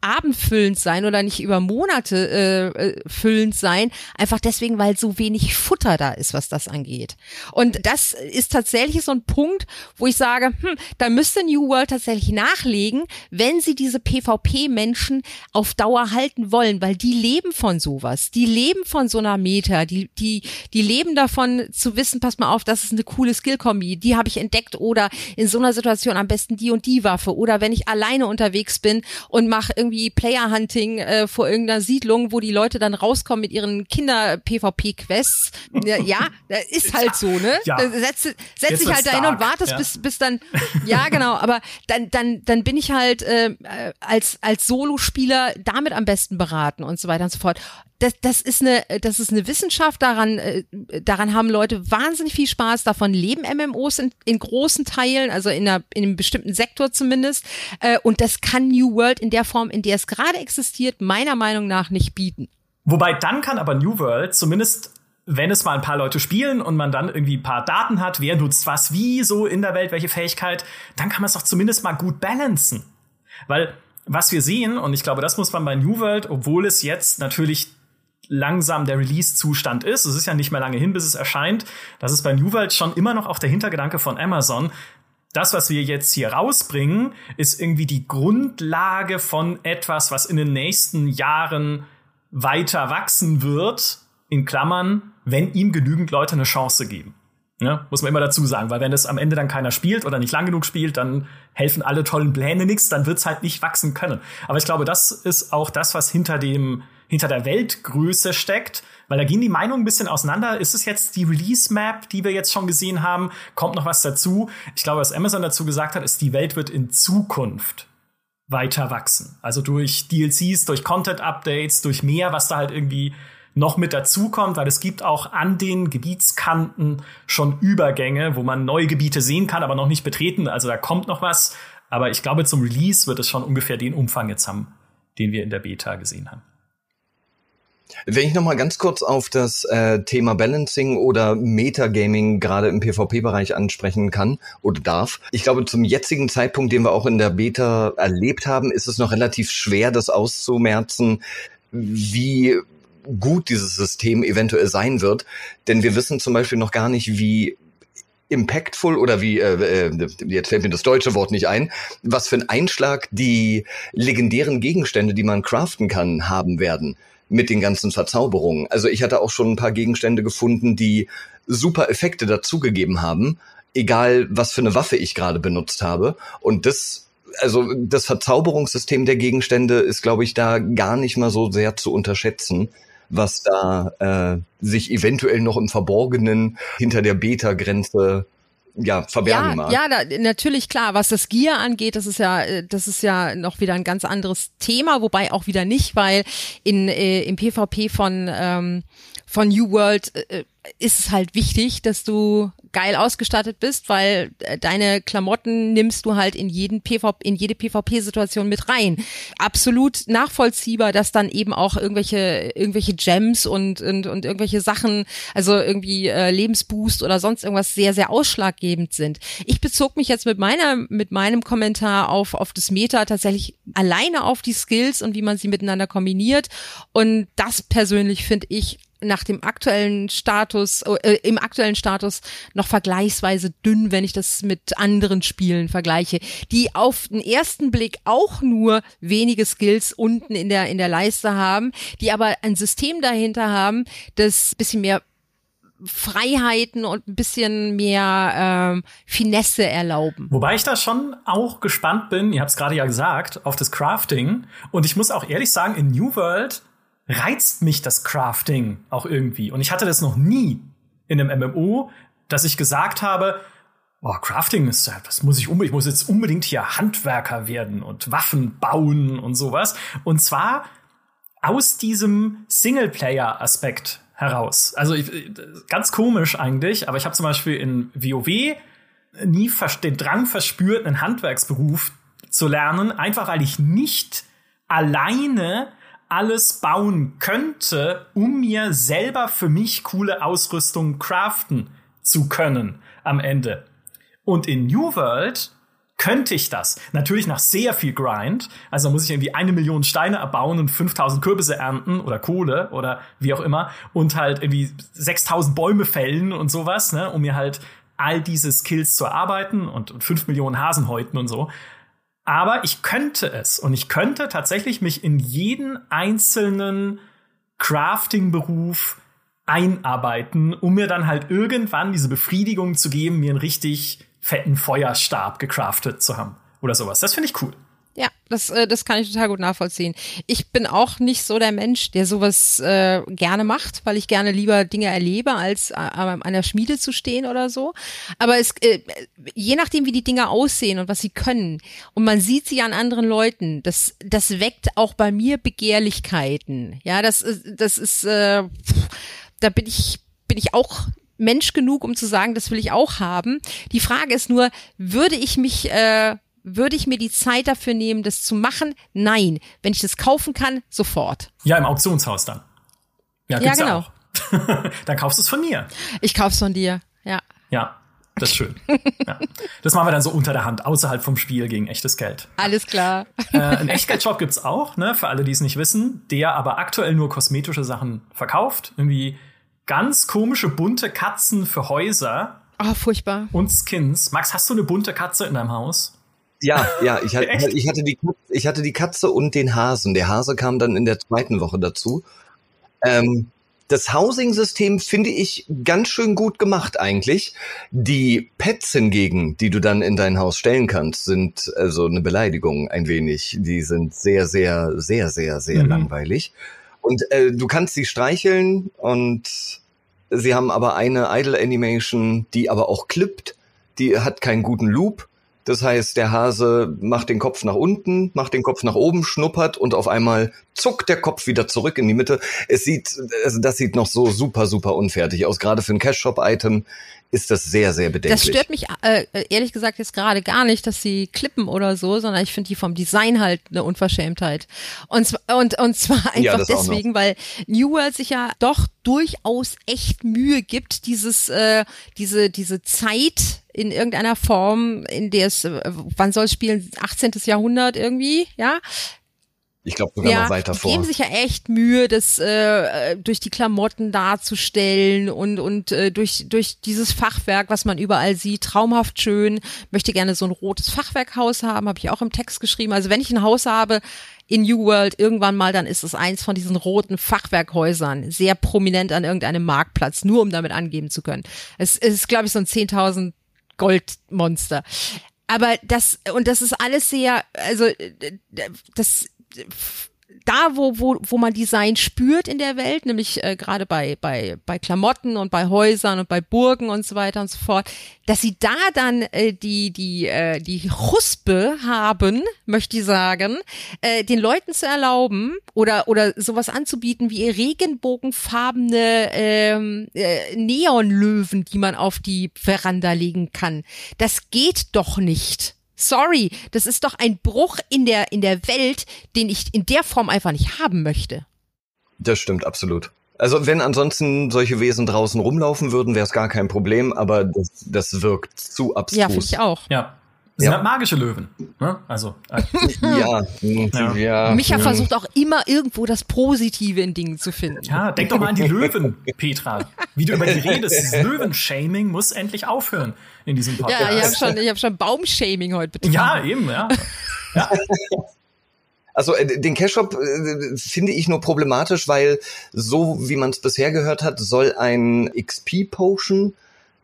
abendfüllend sein oder nicht über Monate äh, äh, füllend sein, einfach deswegen, weil so wenig Futter da ist, was das angeht. Und das ist tatsächlich so ein Punkt, wo ich sage, hm, da müsste New World tatsächlich nachlegen, wenn sie diese PvP-Menschen auf Dauer halten wollen, weil die leben von sowas, die leben von so einer Meta, die die die leben davon zu wissen, pass mal auf, das ist eine coole Skill-Kombi, die habe ich entdeckt oder in so einer Situation am besten die und die Waffe. Oder wenn ich alleine unterwegs bin und mache irgendwie Player-Hunting äh, vor irgendeiner Siedlung, wo die Leute dann rauskommen mit ihren Kinder-PvP-Quests. Ja, ja, ist halt so, ne? Ja. Setz, setz dich halt dahin und wartest, ja. bis, bis dann, ja genau, aber dann, dann, dann bin ich halt äh, als, als Solospieler damit am besten beraten und so weiter und so fort das, das ist eine, das ist eine Wissenschaft. Daran, äh, daran haben Leute wahnsinnig viel Spaß. Davon leben MMOs in, in großen Teilen, also in, einer, in einem bestimmten Sektor zumindest. Äh, und das kann New World in der Form, in der es gerade existiert, meiner Meinung nach nicht bieten. Wobei dann kann aber New World zumindest wenn es mal ein paar Leute spielen und man dann irgendwie ein paar Daten hat, wer nutzt was wie so in der Welt, welche Fähigkeit, dann kann man es doch zumindest mal gut balancen. Weil was wir sehen, und ich glaube, das muss man bei New World, obwohl es jetzt natürlich langsam der Release-Zustand ist. Es ist ja nicht mehr lange hin, bis es erscheint. Das ist bei New World schon immer noch auch der Hintergedanke von Amazon. Das, was wir jetzt hier rausbringen, ist irgendwie die Grundlage von etwas, was in den nächsten Jahren weiter wachsen wird, in Klammern, wenn ihm genügend Leute eine Chance geben. Ja, muss man immer dazu sagen, weil wenn es am Ende dann keiner spielt oder nicht lang genug spielt, dann helfen alle tollen Pläne nichts, dann wird's halt nicht wachsen können. Aber ich glaube, das ist auch das, was hinter dem hinter der Weltgröße steckt, weil da gehen die Meinungen ein bisschen auseinander. Ist es jetzt die Release-Map, die wir jetzt schon gesehen haben? Kommt noch was dazu? Ich glaube, was Amazon dazu gesagt hat, ist, die Welt wird in Zukunft weiter wachsen. Also durch DLCs, durch Content-Updates, durch mehr, was da halt irgendwie noch mit dazukommt, weil es gibt auch an den Gebietskanten schon Übergänge, wo man neue Gebiete sehen kann, aber noch nicht betreten. Also da kommt noch was. Aber ich glaube, zum Release wird es schon ungefähr den Umfang jetzt haben, den wir in der Beta gesehen haben. Wenn ich noch mal ganz kurz auf das äh, Thema Balancing oder Metagaming gerade im PvP-Bereich ansprechen kann oder darf. Ich glaube, zum jetzigen Zeitpunkt, den wir auch in der Beta erlebt haben, ist es noch relativ schwer, das auszumerzen, wie gut dieses System eventuell sein wird. Denn wir wissen zum Beispiel noch gar nicht, wie impactful oder wie, äh, äh, jetzt fällt mir das deutsche Wort nicht ein, was für ein Einschlag die legendären Gegenstände, die man craften kann, haben werden mit den ganzen Verzauberungen. Also ich hatte auch schon ein paar Gegenstände gefunden, die super Effekte dazugegeben haben, egal was für eine Waffe ich gerade benutzt habe. Und das also das Verzauberungssystem der Gegenstände ist, glaube ich, da gar nicht mal so sehr zu unterschätzen, was da äh, sich eventuell noch im Verborgenen hinter der Beta-Grenze ja, verbergen ja, mag. Ja, da, natürlich klar. Was das Gear angeht, das ist ja, äh, das ist ja noch wieder ein ganz anderes Thema, wobei auch wieder nicht, weil in äh, im PvP von ähm, von New World äh, ist es halt wichtig, dass du geil ausgestattet bist, weil äh, deine Klamotten nimmst du halt in jeden PvP, in jede PvP-Situation mit rein. Absolut nachvollziehbar, dass dann eben auch irgendwelche irgendwelche Gems und und, und irgendwelche Sachen, also irgendwie äh, Lebensboost oder sonst irgendwas sehr sehr ausschlaggebend sind. Ich bezog mich jetzt mit meiner mit meinem Kommentar auf auf das Meta tatsächlich alleine auf die Skills und wie man sie miteinander kombiniert und das persönlich finde ich nach dem aktuellen Status, äh, im aktuellen Status noch vergleichsweise dünn, wenn ich das mit anderen Spielen vergleiche, die auf den ersten Blick auch nur wenige Skills unten in der, in der Leiste haben, die aber ein System dahinter haben, das bisschen mehr Freiheiten und ein bisschen mehr ähm, Finesse erlauben. Wobei ich da schon auch gespannt bin, ihr habt es gerade ja gesagt, auf das Crafting. Und ich muss auch ehrlich sagen, in New World reizt mich das Crafting auch irgendwie. Und ich hatte das noch nie in einem MMO, dass ich gesagt habe, oh, Crafting ist, das muss ich unbedingt, ich muss jetzt unbedingt hier Handwerker werden und Waffen bauen und sowas. Und zwar aus diesem Singleplayer-Aspekt heraus. Also ganz komisch eigentlich, aber ich habe zum Beispiel in WoW nie den Drang verspürt, einen Handwerksberuf zu lernen, einfach weil ich nicht alleine alles bauen könnte, um mir selber für mich coole Ausrüstung craften zu können am Ende. Und in New World könnte ich das. Natürlich nach sehr viel Grind. Also muss ich irgendwie eine Million Steine erbauen und 5000 Kürbisse ernten oder Kohle oder wie auch immer und halt irgendwie 6000 Bäume fällen und sowas, ne, um mir halt all diese Skills zu erarbeiten und, und 5 Millionen Hasenhäuten und so. Aber ich könnte es und ich könnte tatsächlich mich in jeden einzelnen Crafting-Beruf einarbeiten, um mir dann halt irgendwann diese Befriedigung zu geben, mir einen richtig fetten Feuerstab gecraftet zu haben oder sowas. Das finde ich cool. Das, äh, das kann ich total gut nachvollziehen. Ich bin auch nicht so der Mensch, der sowas äh, gerne macht, weil ich gerne lieber Dinge erlebe, als äh, an einer Schmiede zu stehen oder so. Aber es, äh, je nachdem, wie die Dinge aussehen und was sie können, und man sieht sie an anderen Leuten, das, das weckt auch bei mir Begehrlichkeiten. Ja, das das ist, äh, da bin ich, bin ich auch Mensch genug, um zu sagen, das will ich auch haben. Die Frage ist nur, würde ich mich äh, würde ich mir die Zeit dafür nehmen, das zu machen? Nein. Wenn ich das kaufen kann, sofort. Ja, im Auktionshaus dann. Ja, ja genau. Ja dann kaufst du es von mir. Ich kauf's von dir, ja. Ja, das ist schön. ja. Das machen wir dann so unter der Hand, außerhalb vom Spiel gegen echtes Geld. Alles klar. äh, einen Echtgeldshop gibt's auch, ne, für alle, die es nicht wissen, der aber aktuell nur kosmetische Sachen verkauft. Irgendwie ganz komische bunte Katzen für Häuser. Oh, furchtbar. Und Skins. Max, hast du eine bunte Katze in deinem Haus? Ja, ja, ich, hatte, ich, hatte die, ich hatte die Katze und den Hasen. Der Hase kam dann in der zweiten Woche dazu. Ähm, das Housing-System finde ich ganz schön gut gemacht eigentlich. Die Pets hingegen, die du dann in dein Haus stellen kannst, sind also eine Beleidigung ein wenig. Die sind sehr, sehr, sehr, sehr, sehr mhm. langweilig. Und äh, du kannst sie streicheln und sie haben aber eine Idle Animation, die aber auch klippt. Die hat keinen guten Loop das heißt, der Hase macht den Kopf nach unten, macht den Kopf nach oben, schnuppert und auf einmal zuckt der Kopf wieder zurück in die Mitte. Es sieht, also das sieht noch so super, super unfertig aus. Gerade für ein Cash-Shop-Item ist das sehr, sehr bedenklich. Das stört mich äh, ehrlich gesagt jetzt gerade gar nicht, dass sie klippen oder so, sondern ich finde die vom Design halt eine Unverschämtheit. Und, zwar, und, und zwar einfach ja, deswegen, weil New World sich ja doch durchaus echt Mühe gibt, dieses, äh, diese, diese Zeit in irgendeiner Form, in der es, äh, wann soll es spielen? 18. Jahrhundert irgendwie, ja? Ich glaube sogar ja, noch weiter vor. Die geben sich ja echt Mühe, das äh, durch die Klamotten darzustellen und und äh, durch durch dieses Fachwerk, was man überall sieht, traumhaft schön. Möchte gerne so ein rotes Fachwerkhaus haben, habe ich auch im Text geschrieben. Also wenn ich ein Haus habe in New World irgendwann mal, dann ist es eins von diesen roten Fachwerkhäusern, sehr prominent an irgendeinem Marktplatz, nur um damit angeben zu können. Es, es ist, glaube ich, so ein 10.000 Goldmonster. Aber das, und das ist alles sehr, also das da, wo, wo, wo man Design spürt in der Welt, nämlich äh, gerade bei, bei, bei Klamotten und bei Häusern und bei Burgen und so weiter und so fort, dass sie da dann äh, die, die, äh, die Huspe haben, möchte ich sagen, äh, den Leuten zu erlauben oder, oder sowas anzubieten wie regenbogenfarbene ähm, äh, Neonlöwen, die man auf die Veranda legen kann. Das geht doch nicht. Sorry, das ist doch ein Bruch in der, in der Welt, den ich in der Form einfach nicht haben möchte. Das stimmt absolut. Also wenn ansonsten solche Wesen draußen rumlaufen würden, wäre es gar kein Problem, aber das, das wirkt zu abstrus. Ja, finde ich auch. Ja. Das ja. sind halt magische Löwen. Ne? Also. Äh. ja, ja. ja. Micha ja. versucht auch immer irgendwo das Positive in Dingen zu finden. Ja, denk doch mal an die Löwen, Petra. Wie du über die redest. Das Löwenshaming muss endlich aufhören in diesem Podcast. Ja, ich habe schon, ich hab schon Baumshaming heute betrieben. Ja, eben, ja. ja. Also äh, den Cash-Shop äh, finde ich nur problematisch, weil so wie man es bisher gehört hat, soll ein XP-Potion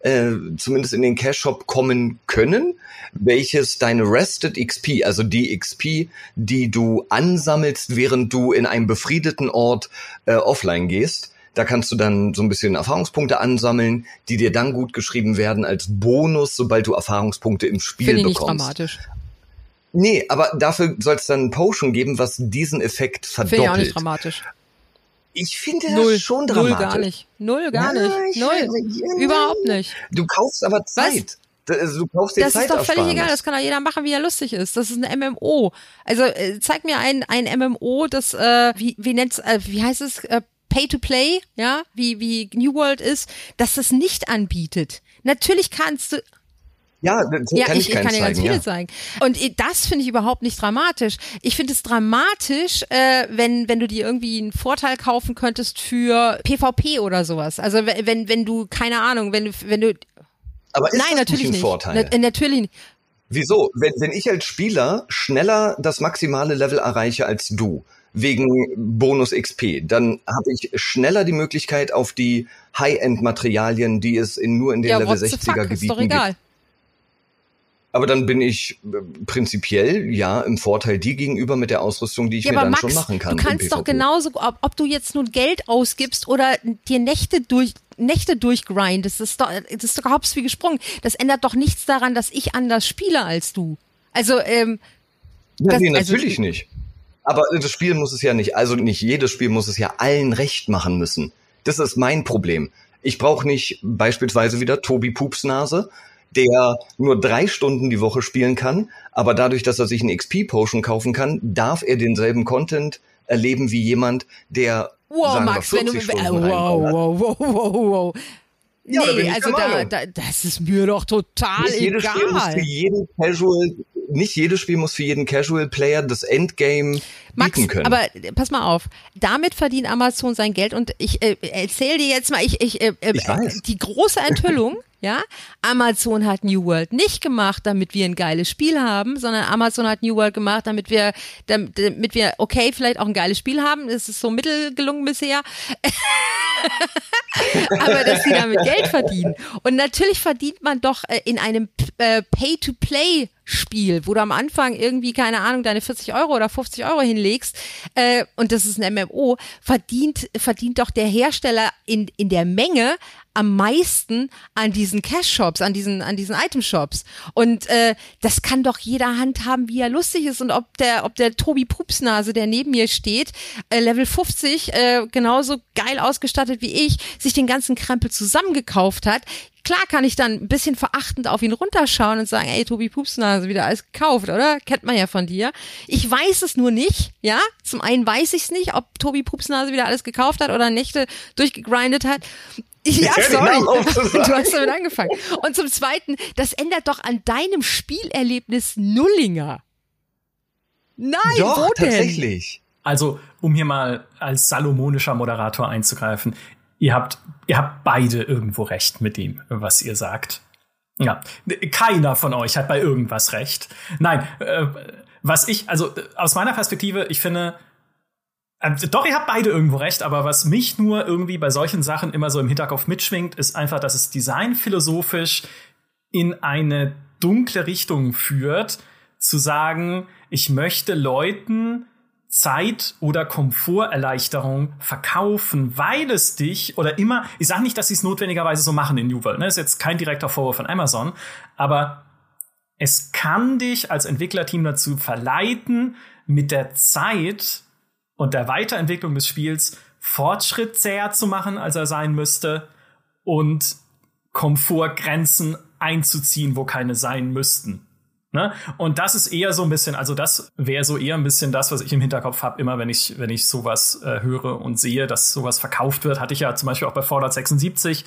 äh, zumindest in den Cash-Shop kommen können, welches deine Rested XP, also die XP, die du ansammelst, während du in einem befriedeten Ort äh, offline gehst, da kannst du dann so ein bisschen Erfahrungspunkte ansammeln, die dir dann gut geschrieben werden als Bonus, sobald du Erfahrungspunkte im Spiel Finde ich bekommst. Nicht dramatisch. Nee, aber dafür soll es dann ein Potion geben, was diesen Effekt verdoppelt. Finde ich auch nicht dramatisch. Ich finde null, das schon dramatisch. Null gar nicht. Null gar ja, nicht. Null. Überhaupt nicht. Du kaufst aber Zeit. Was? Also du kaufst dir Das ist doch völlig egal, das kann doch jeder machen, wie er lustig ist. Das ist ein MMO. Also äh, zeig mir ein, ein MMO, das, äh, wie, wie nennt's, äh, wie heißt es, äh, Pay to Play, ja, wie, wie New World ist, dass das nicht anbietet. Natürlich kannst du, ja, das ja kann ich, ich, kann dir ganz viele ja. zeigen. Und das finde ich überhaupt nicht dramatisch. Ich finde es dramatisch, äh, wenn, wenn du dir irgendwie einen Vorteil kaufen könntest für PvP oder sowas. Also wenn, wenn du, keine Ahnung, wenn du, wenn du. Aber ist nein, das natürlich nicht ein Vorteil? Na, natürlich nicht. Wieso? Wenn, wenn ich als Spieler schneller das maximale Level erreiche als du, wegen Bonus XP, dann habe ich schneller die Möglichkeit auf die High-End-Materialien, die es in, nur in den ja, Level 60er Gebieten gibt. Aber dann bin ich äh, prinzipiell ja im Vorteil dir gegenüber mit der Ausrüstung, die ich Ja, mir dann Max, schon machen kann. du kannst doch genauso, ob, ob du jetzt nun Geld ausgibst oder dir Nächte durch Nächte durchgrindest, das ist doch, das ist doch hops wie gesprungen. Das ändert doch nichts daran, dass ich anders spiele als du. Also, ähm, Ja, das- nee, also- natürlich nicht. Aber das Spiel muss es ja nicht, also nicht jedes Spiel muss es ja allen recht machen müssen. Das ist mein Problem. Ich brauche nicht beispielsweise wieder Tobi Pupsnase, der nur drei Stunden die Woche spielen kann, aber dadurch, dass er sich einen XP-Potion kaufen kann, darf er denselben Content erleben wie jemand, der wow, sagen Max, wir, wenn du, 40 äh, wow, wow, wow, wow, wow. Ja, nee, also da, da, das ist mir doch total Nicht jedes Spiel muss für egal. jeden Casual, nicht jedes Spiel muss für jeden Casual Player das Endgame Max, können. aber äh, pass mal auf, damit verdient Amazon sein Geld und ich äh, erzähle dir jetzt mal, ich, ich, äh, äh, Ich weiß. die große Enthüllung, ja, Amazon hat New World nicht gemacht, damit wir ein geiles Spiel haben, sondern Amazon hat New World gemacht, damit wir, damit, damit wir, okay, vielleicht auch ein geiles Spiel haben, es ist so mittel gelungen bisher, aber dass sie damit Geld verdienen. Und natürlich verdient man doch äh, in einem äh, Pay-to-Play Spiel, wo du am Anfang irgendwie, keine Ahnung, deine 40 Euro oder 50 Euro hinlegst, äh, und das ist ein MMO, verdient, verdient doch der Hersteller in, in der Menge am meisten an diesen Cash-Shops, an diesen, an diesen Item-Shops. Und äh, das kann doch jeder handhaben, wie er lustig ist. Und ob der, ob der Tobi Pupsnase, der neben mir steht, äh, Level 50, äh, genauso geil ausgestattet wie ich, sich den ganzen Krempel zusammengekauft hat, Klar kann ich dann ein bisschen verachtend auf ihn runterschauen und sagen, ey, Tobi Pupsnase, wieder alles gekauft, oder? Kennt man ja von dir. Ich weiß es nur nicht, ja? Zum einen weiß ich es nicht, ob Tobi Pupsnase wieder alles gekauft hat oder Nächte durchgegrindet hat. Ja, sorry. Du hast damit angefangen. Und zum Zweiten, das ändert doch an deinem Spielerlebnis Nullinger. Nein, Doch, wo denn? tatsächlich. Also, um hier mal als salomonischer Moderator einzugreifen, ihr habt, ihr habt beide irgendwo recht mit dem, was ihr sagt. Ja, keiner von euch hat bei irgendwas recht. Nein, äh, was ich, also äh, aus meiner Perspektive, ich finde, äh, doch, ihr habt beide irgendwo recht, aber was mich nur irgendwie bei solchen Sachen immer so im Hinterkopf mitschwingt, ist einfach, dass es designphilosophisch in eine dunkle Richtung führt, zu sagen, ich möchte Leuten Zeit oder Komforterleichterung verkaufen, weil es dich oder immer, ich sage nicht, dass sie es notwendigerweise so machen in New World, ne? ist jetzt kein direkter Vorwurf von Amazon, aber es kann dich als Entwicklerteam dazu verleiten, mit der Zeit und der Weiterentwicklung des Spiels Fortschritt zäher zu machen, als er sein müsste und Komfortgrenzen einzuziehen, wo keine sein müssten. Ne? Und das ist eher so ein bisschen, also das wäre so eher ein bisschen das, was ich im Hinterkopf habe, immer wenn ich, wenn ich sowas äh, höre und sehe, dass sowas verkauft wird. Hatte ich ja zum Beispiel auch bei Fallout 76,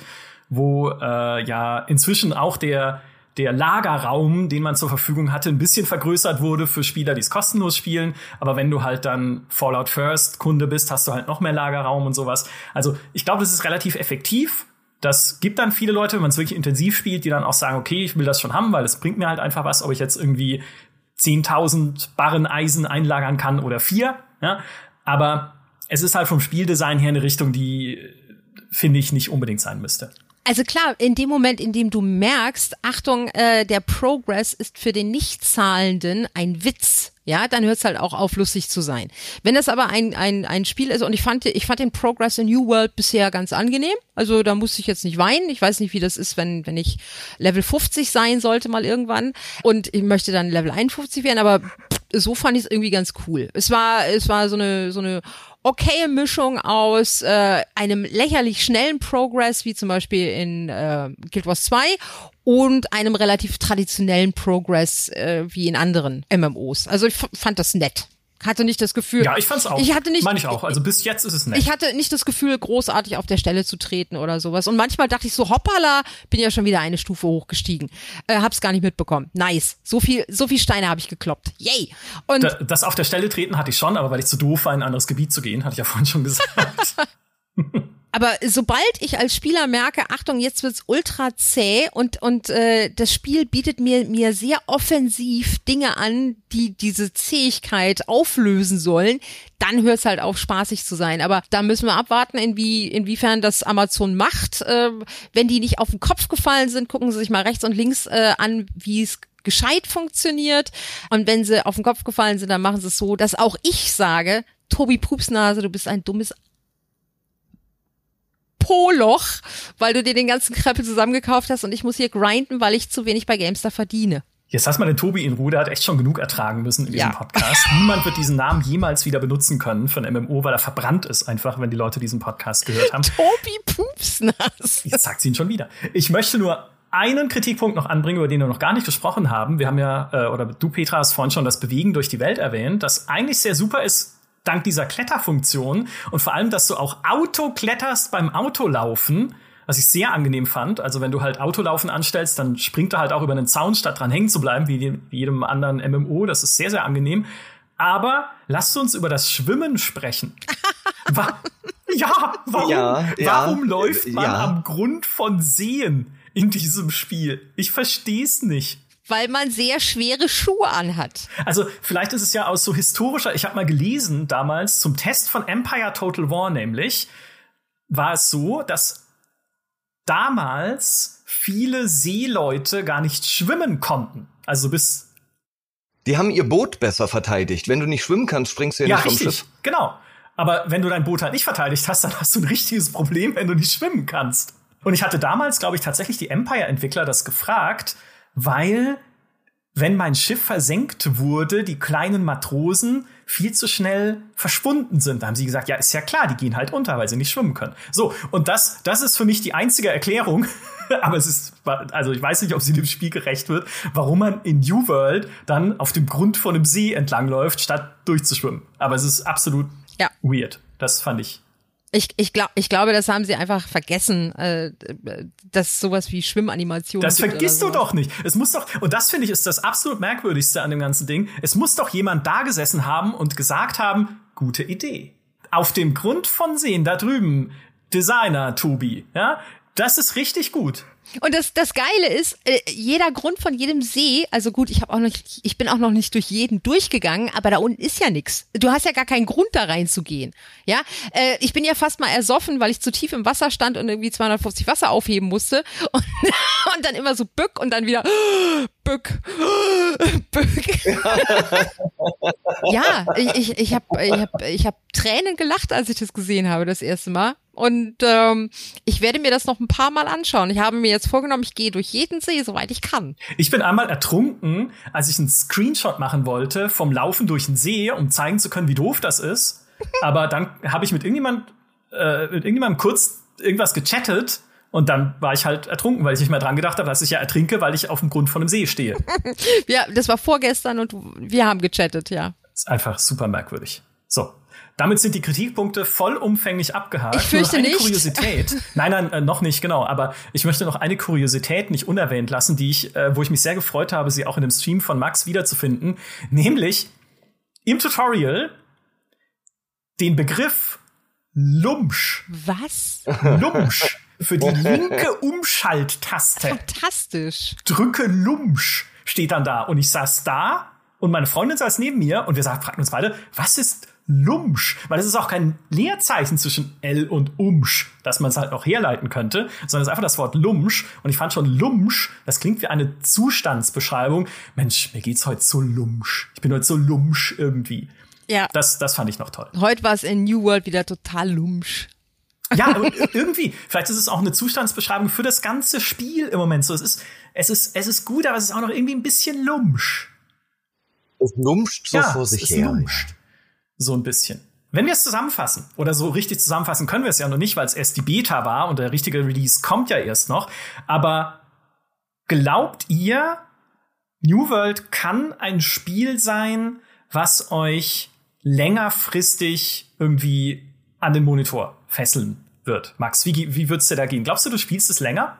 wo äh, ja inzwischen auch der der Lagerraum, den man zur Verfügung hatte, ein bisschen vergrößert wurde für Spieler, die es kostenlos spielen. Aber wenn du halt dann Fallout First Kunde bist, hast du halt noch mehr Lagerraum und sowas. Also ich glaube, das ist relativ effektiv. Das gibt dann viele Leute, wenn man es wirklich intensiv spielt, die dann auch sagen, okay, ich will das schon haben, weil es bringt mir halt einfach was, ob ich jetzt irgendwie 10.000 Barren Eisen einlagern kann oder vier. Ja? Aber es ist halt vom Spieldesign her eine Richtung, die, finde ich, nicht unbedingt sein müsste. Also klar, in dem Moment, in dem du merkst, Achtung, äh, der Progress ist für den Nichtzahlenden ein Witz, ja, dann hört es halt auch auf, lustig zu sein. Wenn das aber ein, ein, ein Spiel ist, und ich fand, ich fand den Progress in New World bisher ganz angenehm, also da musste ich jetzt nicht weinen. Ich weiß nicht, wie das ist, wenn, wenn ich Level 50 sein sollte mal irgendwann und ich möchte dann Level 51 werden, aber so fand ich es irgendwie ganz cool. Es war, es war so eine, so eine okaye Mischung aus äh, einem lächerlich schnellen Progress, wie zum Beispiel in äh, Guild Wars 2, und einem relativ traditionellen Progress, äh, wie in anderen MMOs. Also ich fand das nett. Hatte nicht das Gefühl. Ja, ich fand's auch. Ich hatte nicht. Meine ich auch. Also bis jetzt ist es nett. Ich hatte nicht das Gefühl, großartig auf der Stelle zu treten oder sowas. Und manchmal dachte ich so, hoppala, bin ja schon wieder eine Stufe hochgestiegen. Äh, hab's gar nicht mitbekommen. Nice. So viel, so viel Steine habe ich gekloppt. Yay. Und Da- das auf der Stelle treten hatte ich schon, aber weil ich zu doof war, in ein anderes Gebiet zu gehen, hatte ich ja vorhin schon gesagt. aber sobald ich als Spieler merke, Achtung, jetzt wird's ultra zäh und und äh, das Spiel bietet mir mir sehr offensiv Dinge an, die diese Zähigkeit auflösen sollen, dann hört's halt auf spaßig zu sein. Aber da müssen wir abwarten, inwie, inwiefern das Amazon macht. Äh, wenn die nicht auf den Kopf gefallen sind, gucken sie sich mal rechts und links äh, an, wie es gescheit funktioniert. Und wenn sie auf den Kopf gefallen sind, dann machen sie es so, dass auch ich sage, Tobi Pupsnase, du bist ein dummes Poloch, weil du dir den ganzen Krempel zusammengekauft hast und ich muss hier grinden, weil ich zu wenig bei Gamestar verdiene. Jetzt lass mal den Tobi in Ruhe, der hat echt schon genug ertragen müssen in diesem ja. Podcast. Niemand wird diesen Namen jemals wieder benutzen können von MMO, weil er verbrannt ist einfach, wenn die Leute diesen Podcast gehört haben. Tobi Pupsnass. Jetzt sagt sie ihn schon wieder. Ich möchte nur einen Kritikpunkt noch anbringen, über den wir noch gar nicht gesprochen haben. Wir haben ja, äh, oder du, Petra, hast vorhin schon das Bewegen durch die Welt erwähnt, das eigentlich sehr super ist, dank dieser Kletterfunktion und vor allem, dass du auch Auto kletterst beim Autolaufen was ich sehr angenehm fand. Also wenn du halt Autolaufen anstellst, dann springt er halt auch über einen Zaun, statt dran hängen zu bleiben, wie, wie jedem anderen MMO. Das ist sehr, sehr angenehm. Aber lasst uns über das Schwimmen sprechen. Wa ja, warum, ja, warum läuft man ja. am Grund von Seen in diesem Spiel? Ich verstehe es nicht weil man sehr schwere Schuhe anhat. Also vielleicht ist es ja aus so historischer, ich habe mal gelesen damals zum Test von Empire Total War nämlich, war es so, dass damals viele Seeleute gar nicht schwimmen konnten. Also bis die haben ihr Boot besser verteidigt. Wenn du nicht schwimmen kannst, springst du ja, ja nicht vom richtig. Schiff. Genau. Aber wenn du dein Boot halt nicht verteidigt hast, dann hast du ein richtiges Problem, wenn du nicht schwimmen kannst. Und ich hatte damals, glaube ich, tatsächlich die Empire-Entwickler das gefragt, weil wenn mein Schiff versenkt wurde, die kleinen Matrosen viel zu schnell verschwunden sind. Da haben sie gesagt, ja, ist ja klar, die gehen halt unter, weil sie nicht schwimmen können. So, und das, das ist für mich die einzige Erklärung, aber es ist, also ich weiß nicht, ob sie dem Spiel gerecht wird, warum man in New World dann auf dem Grund von einem See entlangläuft, statt durchzuschwimmen. Aber es ist absolut ja. weird. Das fand ich ich, ich, glaub, ich glaube, das haben sie einfach vergessen, äh, dass sowas wie Schwimmanimation. Das vergisst du doch nicht. Es muss doch, und das finde ich ist das absolut merkwürdigste an dem ganzen Ding. Es muss doch jemand da gesessen haben und gesagt haben, gute Idee. Auf dem Grund von Seen da drüben, Designer Tobi, ja, das ist richtig gut. Und das, das Geile ist, äh, jeder Grund von jedem See, also gut, ich habe auch noch, ich bin auch noch nicht durch jeden durchgegangen, aber da unten ist ja nix. Du hast ja gar keinen Grund da reinzugehen. Ja, äh, ich bin ja fast mal ersoffen, weil ich zu tief im Wasser stand und irgendwie 250 Wasser aufheben musste und, und dann immer so bück und dann wieder bück, bück. ja, ich, ich, ich habe ich hab, ich hab Tränen gelacht, als ich das gesehen habe das erste Mal. Und ähm, ich werde mir das noch ein paar Mal anschauen. Ich habe mir jetzt vorgenommen, ich gehe durch jeden See, soweit ich kann. Ich bin einmal ertrunken, als ich einen Screenshot machen wollte vom Laufen durch den See, um zeigen zu können, wie doof das ist. Aber dann habe ich mit irgendjemand, äh, mit irgendjemandem kurz irgendwas gechattet und dann war ich halt ertrunken, weil ich nicht mehr dran gedacht habe, dass ich ja ertrinke, weil ich auf dem Grund von einem See stehe. ja, das war vorgestern und wir haben gechattet, ja. ist einfach super merkwürdig. So, damit sind die Kritikpunkte vollumfänglich abgehakt. Ich fürchte eine nicht. Kuriosität. nein, nein, äh, noch nicht, genau. Aber ich möchte noch eine Kuriosität nicht unerwähnt lassen, die ich, äh, wo ich mich sehr gefreut habe, sie auch in dem Stream von Max wiederzufinden. Nämlich im Tutorial den Begriff Lumsch. Was? Lumsch. Für die linke Umschalttaste. Fantastisch. Drücke Lumsch steht dann da. Und ich saß da und meine Freundin saß neben mir und wir fragten uns beide, was ist Lumsch, weil es ist auch kein Leerzeichen zwischen L und Umsch, dass man es halt auch herleiten könnte, sondern es ist einfach das Wort Lumsch. Und ich fand schon Lumsch, das klingt wie eine Zustandsbeschreibung. Mensch, mir geht's heute so Lumsch. Ich bin heute so Lumsch irgendwie. Ja. Das, das fand ich noch toll. Heute war es in New World wieder total Lumsch. Ja, aber irgendwie, vielleicht ist es auch eine Zustandsbeschreibung für das ganze Spiel im Moment so. Es ist, es ist, es ist gut, aber es ist auch noch irgendwie ein bisschen lumsch. Es lumscht so ja, vor sich es her. Lumscht so ein bisschen. Wenn wir es zusammenfassen, oder so richtig zusammenfassen können wir es ja noch nicht, weil es erst die Beta war und der richtige Release kommt ja erst noch. Aber glaubt ihr, New World kann ein Spiel sein, was euch längerfristig irgendwie an den Monitor fesseln wird? Max, wie, wie würdest du da gehen? Glaubst du, du spielst es länger?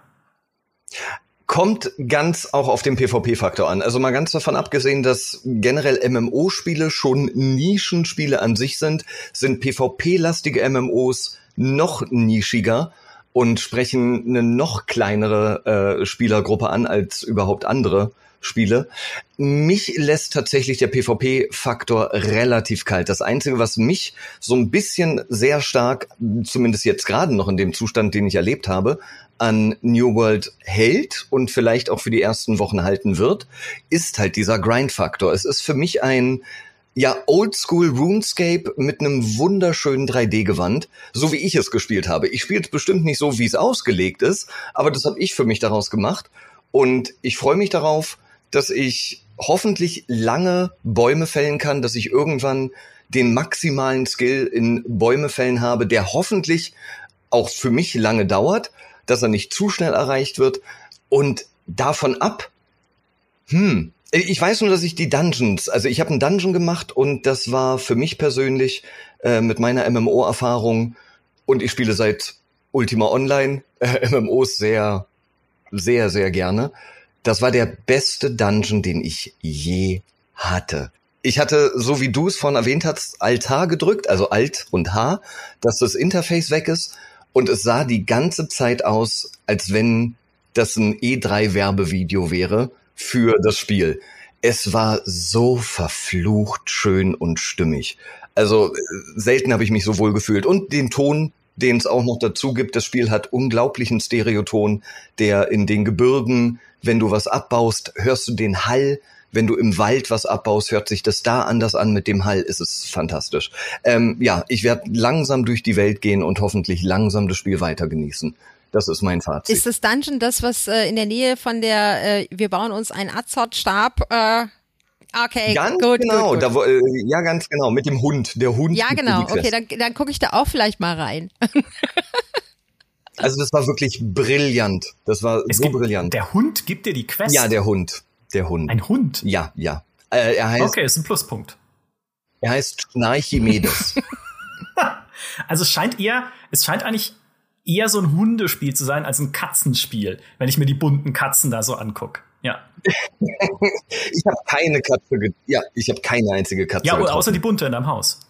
Kommt ganz auch auf den PvP-Faktor an. Also mal ganz davon abgesehen, dass generell MMO-Spiele schon Nischenspiele an sich sind, sind PvP-lastige MMOs noch nischiger und sprechen eine noch kleinere äh, Spielergruppe an als überhaupt andere spiele. Mich lässt tatsächlich der PvP-Faktor relativ kalt. Das Einzige, was mich so ein bisschen sehr stark, zumindest jetzt gerade noch in dem Zustand, den ich erlebt habe, an New World hält und vielleicht auch für die ersten Wochen halten wird, ist halt dieser Grind-Faktor. Es ist für mich ein ja, Oldschool RuneScape mit einem wunderschönen 3D-Gewand, so wie ich es gespielt habe. Ich spiele es bestimmt nicht so, wie es ausgelegt ist, aber das habe ich für mich daraus gemacht. Und ich freue mich darauf, dass ich hoffentlich lange Bäume fällen kann, dass ich irgendwann den maximalen Skill in Bäume fällen habe, der hoffentlich auch für mich lange dauert, dass er nicht zu schnell erreicht wird. Und davon ab, hm, ich weiß nur, dass ich die Dungeons, also ich habe einen Dungeon gemacht und das war für mich persönlich äh, mit meiner MMO-Erfahrung und ich spiele seit Ultima Online äh, MMOs sehr, sehr, sehr gerne. Das war der beste Dungeon, den ich je hatte. Ich hatte, so wie du es vorhin erwähnt hast, Altar gedrückt, also Alt und H, dass das Interface weg ist und es sah die ganze Zeit aus, als wenn das ein E3-Werbevideo wäre für das Spiel. Es war so verflucht schön und stimmig. Also äh, selten habe ich mich so wohl gefühlt. Und den Ton, den es auch noch dazu gibt, das Spiel hat unglaublichen Stereoton, der in den Gebirgen, wenn du was abbaust, hörst du den Hall. Wenn du im Wald was abbaust, hört sich das da anders an mit dem Hall. Ist es fantastisch. Ähm, ja, ich werde langsam durch die Welt gehen und hoffentlich langsam das Spiel weiter genießen. Das ist mein Fazit. Ist das Dungeon das, was äh, in der Nähe von der, äh, wir bauen uns einen Azot-Stab, äh, Okay, ganz gut, genau, gut, gut. Da, äh, ja ganz genau, mit dem Hund, der Hund. Ja, genau, okay, dann, dann gucke ich da auch vielleicht mal rein. also das war wirklich brillant, das war es so gibt, brillant. Der Hund gibt dir die Quest? Ja, der Hund, der Hund. Ein Hund? Ja, ja. Äh, er heißt, okay, ist ein Pluspunkt. Er heißt Schnarchimedes. also es scheint eher, es scheint eigentlich eher so ein Hundespiel zu sein als ein Katzenspiel, wenn ich mir die bunten Katzen da so anguck. Ja. ich habe keine Katze, ja, ich habe keine einzige Katze. Ja, getroffen. außer die bunte in deinem Haus.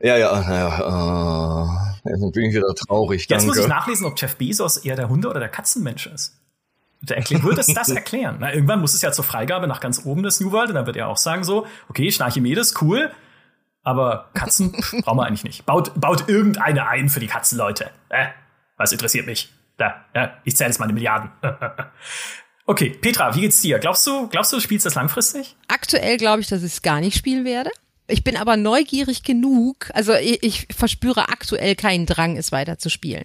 Ja, ja, ja, äh, jetzt bin ich wieder traurig. Jetzt danke. muss ich nachlesen, ob Jeff Bezos eher der Hunde- oder der Katzenmensch ist. Der wird es das erklären. Na, irgendwann muss es ja zur Freigabe nach ganz oben des New World und dann wird er auch sagen so, okay, Schnarchimedes, cool, aber Katzen brauchen wir eigentlich nicht. Baut, baut irgendeine ein für die Katzenleute. Äh, was interessiert mich? Da, ja, ich zähle jetzt meine Milliarden. okay, Petra, wie geht's dir? Glaubst du, glaubst du, du spielst das langfristig? Aktuell glaube ich, dass ich es gar nicht spielen werde. Ich bin aber neugierig genug, also ich, ich, verspüre aktuell keinen Drang, es weiter zu spielen.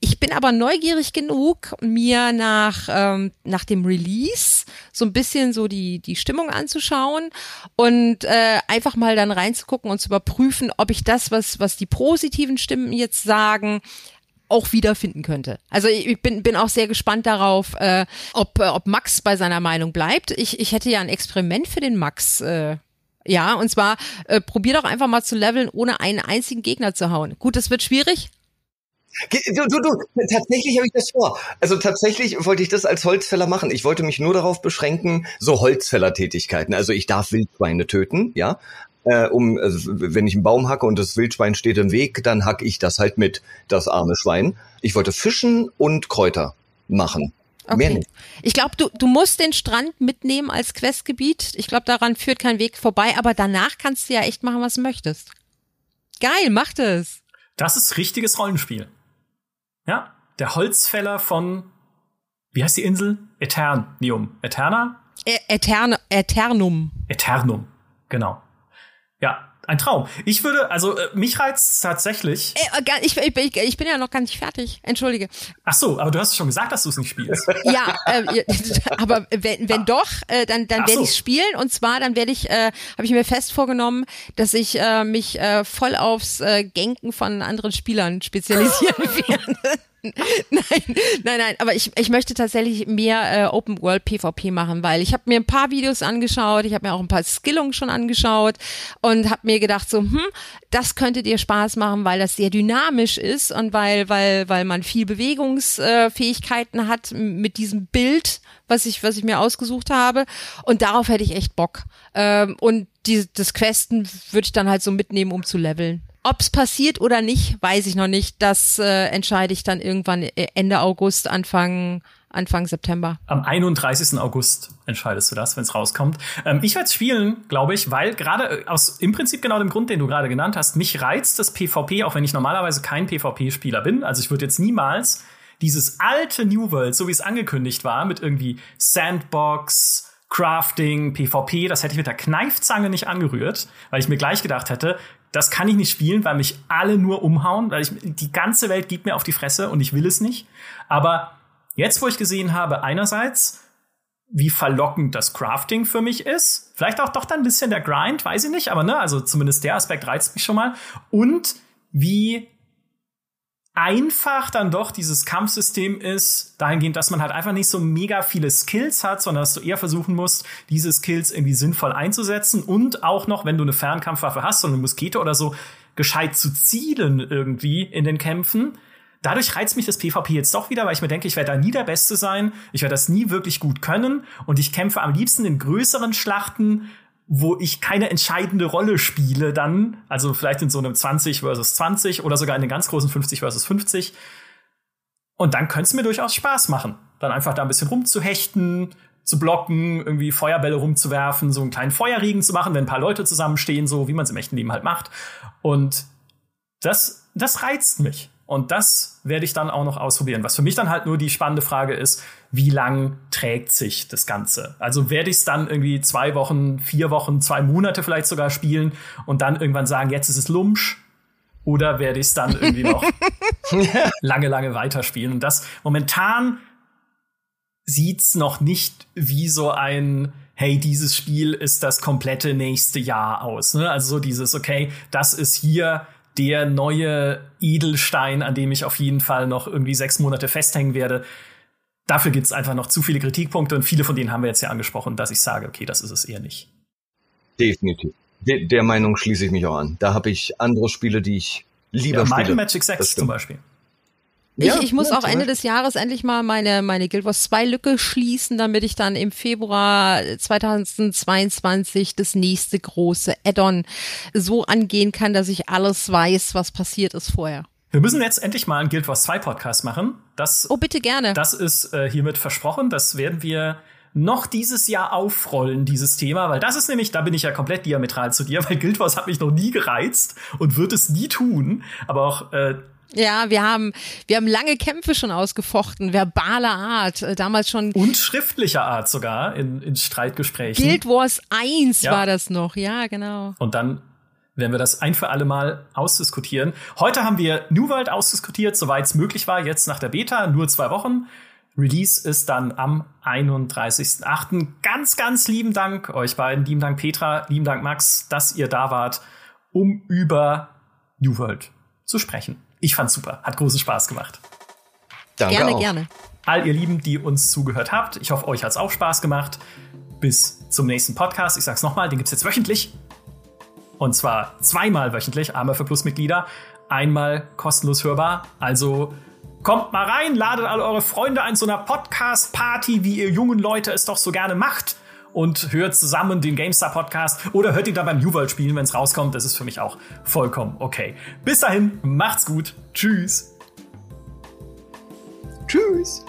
Ich bin aber neugierig genug, mir nach, ähm, nach dem Release so ein bisschen so die, die Stimmung anzuschauen und äh, einfach mal dann reinzugucken und zu überprüfen, ob ich das, was, was die positiven Stimmen jetzt sagen, auch wiederfinden könnte. Also ich bin, bin auch sehr gespannt darauf, äh, ob, ob Max bei seiner Meinung bleibt. Ich, ich hätte ja ein Experiment für den Max äh, ja, und zwar äh, probier doch einfach mal zu leveln, ohne einen einzigen Gegner zu hauen. Gut, das wird schwierig. Du, du, du, tatsächlich habe ich das vor. Also tatsächlich wollte ich das als Holzfäller machen. Ich wollte mich nur darauf beschränken, so Holzfällertätigkeiten. Also ich darf Wildschweine töten, ja. Äh, um, also wenn ich einen Baum hacke und das Wildschwein steht im Weg, dann hack ich das halt mit, das arme Schwein. Ich wollte fischen und Kräuter machen. Okay. Ich glaube, du, du musst den Strand mitnehmen als Questgebiet. Ich glaube, daran führt kein Weg vorbei, aber danach kannst du ja echt machen, was du möchtest. Geil, mach das. Das ist richtiges Rollenspiel. Ja, der Holzfäller von, wie heißt die Insel? Eternium. Eterna? E Eterne, Eternum. Eternum, genau. Ja, ein Traum. Ich würde, also äh, mich reizt tatsächlich. Ey, äh, ich, ich, ich, bin ja noch gar nicht fertig. Entschuldige. Ach so, aber du hast schon gesagt, dass du es nicht spielst. ja, äh, aber wenn, wenn doch, äh, dann, dann werde so. ich spielen. Und zwar, dann werde ich, äh, habe ich mir fest vorgenommen, dass ich äh, mich äh, voll aufs äh, Genken von anderen Spielern spezialisieren werde. nein, nein, nein, aber ich, ich möchte tatsächlich mehr äh, Open World PvP machen, weil ich habe mir ein paar Videos angeschaut, ich habe mir auch ein paar Skillungen schon angeschaut und habe mir gedacht so, hm, das könnte dir Spaß machen, weil das sehr dynamisch ist und weil weil weil man viel Bewegungsfähigkeiten äh, hat mit diesem Bild, was ich was ich mir ausgesucht habe und darauf hätte ich echt Bock. Ähm, und die, das Questen würde ich dann halt so mitnehmen, um zu leveln. Ob's passiert oder nicht, weiß ich noch nicht. Das äh, entscheide ich dann irgendwann äh, Ende August, Anfang Anfang September. Am 31. August entscheidest du das, wenn es rauskommt. Ähm, ich werde es spielen, glaube ich, weil gerade äh, aus im Prinzip genau dem Grund, den du gerade genannt hast, mich reizt das PvP, auch wenn ich normalerweise kein PvP-Spieler bin. Also ich würde jetzt niemals dieses alte New World, so wie es angekündigt war, mit irgendwie Sandbox, Crafting, PvP, das hätte ich mit der Kneifzange nicht angerührt, weil ich mir gleich gedacht hätte, das kann ich nicht spielen, weil mich alle nur umhauen, weil ich, die ganze Welt gibt mir auf die Fresse und ich will es nicht. Aber Jetzt, wo ich gesehen habe, einerseits, wie verlockend das Crafting für mich ist, vielleicht auch doch dann ein bisschen der Grind, weiß ich nicht, aber ne, also zumindest der Aspekt reizt mich schon mal. Und wie einfach dann doch dieses Kampfsystem ist, dahingehend, dass man halt einfach nicht so mega viele Skills hat, sondern dass du eher versuchen musst, diese Skills irgendwie sinnvoll einzusetzen und auch noch, wenn du eine Fernkampfwaffe hast, so eine Muskete oder so, gescheit zu zielen irgendwie in den Kämpfen. Dadurch reizt mich das PvP jetzt doch wieder, weil ich mir denke, ich werde da nie der Beste sein, ich werde das nie wirklich gut können und ich kämpfe am liebsten in größeren Schlachten, wo ich keine entscheidende Rolle spiele dann, also vielleicht in so einem 20 versus 20 oder sogar in den ganz großen 50 versus 50. Und dann könnte es mir durchaus Spaß machen, dann einfach da ein bisschen rumzuhechten, zu blocken, irgendwie Feuerbälle rumzuwerfen, so einen kleinen Feuerregen zu machen, wenn ein paar Leute zusammenstehen, so wie man es im echten Leben halt macht. Und das, das reizt mich. Und das werde ich dann auch noch ausprobieren. Was für mich dann halt nur die spannende Frage ist, wie lang trägt sich das Ganze? Also werde ich es dann irgendwie zwei Wochen, vier Wochen, zwei Monate vielleicht sogar spielen und dann irgendwann sagen, jetzt ist es Lumsch? Oder werde ich es dann irgendwie noch lange, lange weiterspielen? Und das momentan sieht's noch nicht wie so ein hey, dieses Spiel ist das komplette nächste Jahr aus. Ne? Also so dieses, okay, das ist hier der neue Edelstein, an dem ich auf jeden Fall noch irgendwie sechs Monate festhängen werde. Dafür gibt es einfach noch zu viele Kritikpunkte und viele von denen haben wir jetzt ja angesprochen, dass ich sage, okay, das ist es eher nicht. Definitiv. De der Meinung schließe ich mich auch an. Da habe ich andere Spiele, die ich lieber ja, spiele. Michael Magic 6 zum Beispiel. Ich, ja, ich muss auch Ende des Jahres endlich mal meine, meine Guild Wars 2 Lücke schließen, damit ich dann im Februar 2022 das nächste große Add-on so angehen kann, dass ich alles weiß, was passiert ist vorher. Wir müssen jetzt endlich mal einen Guild Wars 2 Podcast machen. Das, oh, bitte gerne. Das ist äh, hiermit versprochen. Das werden wir noch dieses Jahr aufrollen, dieses Thema, weil das ist nämlich, da bin ich ja komplett diametral zu dir, weil Guild Wars hat mich noch nie gereizt und wird es nie tun. Aber auch äh, ja, wir haben, wir haben lange Kämpfe schon ausgefochten, verbaler Art, äh, damals schon. Und schriftlicher Art sogar in, in Streitgesprächen. Guild Wars 1 ja. war das noch, ja, genau. Und dann werden wir das ein für alle Mal ausdiskutieren. Heute haben wir New World ausdiskutiert, soweit es möglich war, jetzt nach der Beta, nur zwei Wochen. Release ist dann am 31.08. Ganz, ganz lieben Dank euch beiden, lieben Dank Petra, lieben Dank Max, dass ihr da wart, um über New World zu sprechen. Ich fand's super, hat großen Spaß gemacht. Danke gerne, auch. gerne. All ihr Lieben, die uns zugehört habt, ich hoffe, euch hat's auch Spaß gemacht. Bis zum nächsten Podcast. Ich sag's nochmal, den gibt's jetzt wöchentlich. Und zwar zweimal wöchentlich, einmal für Plusmitglieder, einmal kostenlos hörbar. Also kommt mal rein, ladet alle eure Freunde ein zu einer Podcast-Party, wie ihr jungen Leute es doch so gerne macht und hört zusammen den GameStar Podcast oder hört ihn dann beim New World spielen, wenn es rauskommt. Das ist für mich auch vollkommen okay. Bis dahin, macht's gut. Tschüss. Tschüss.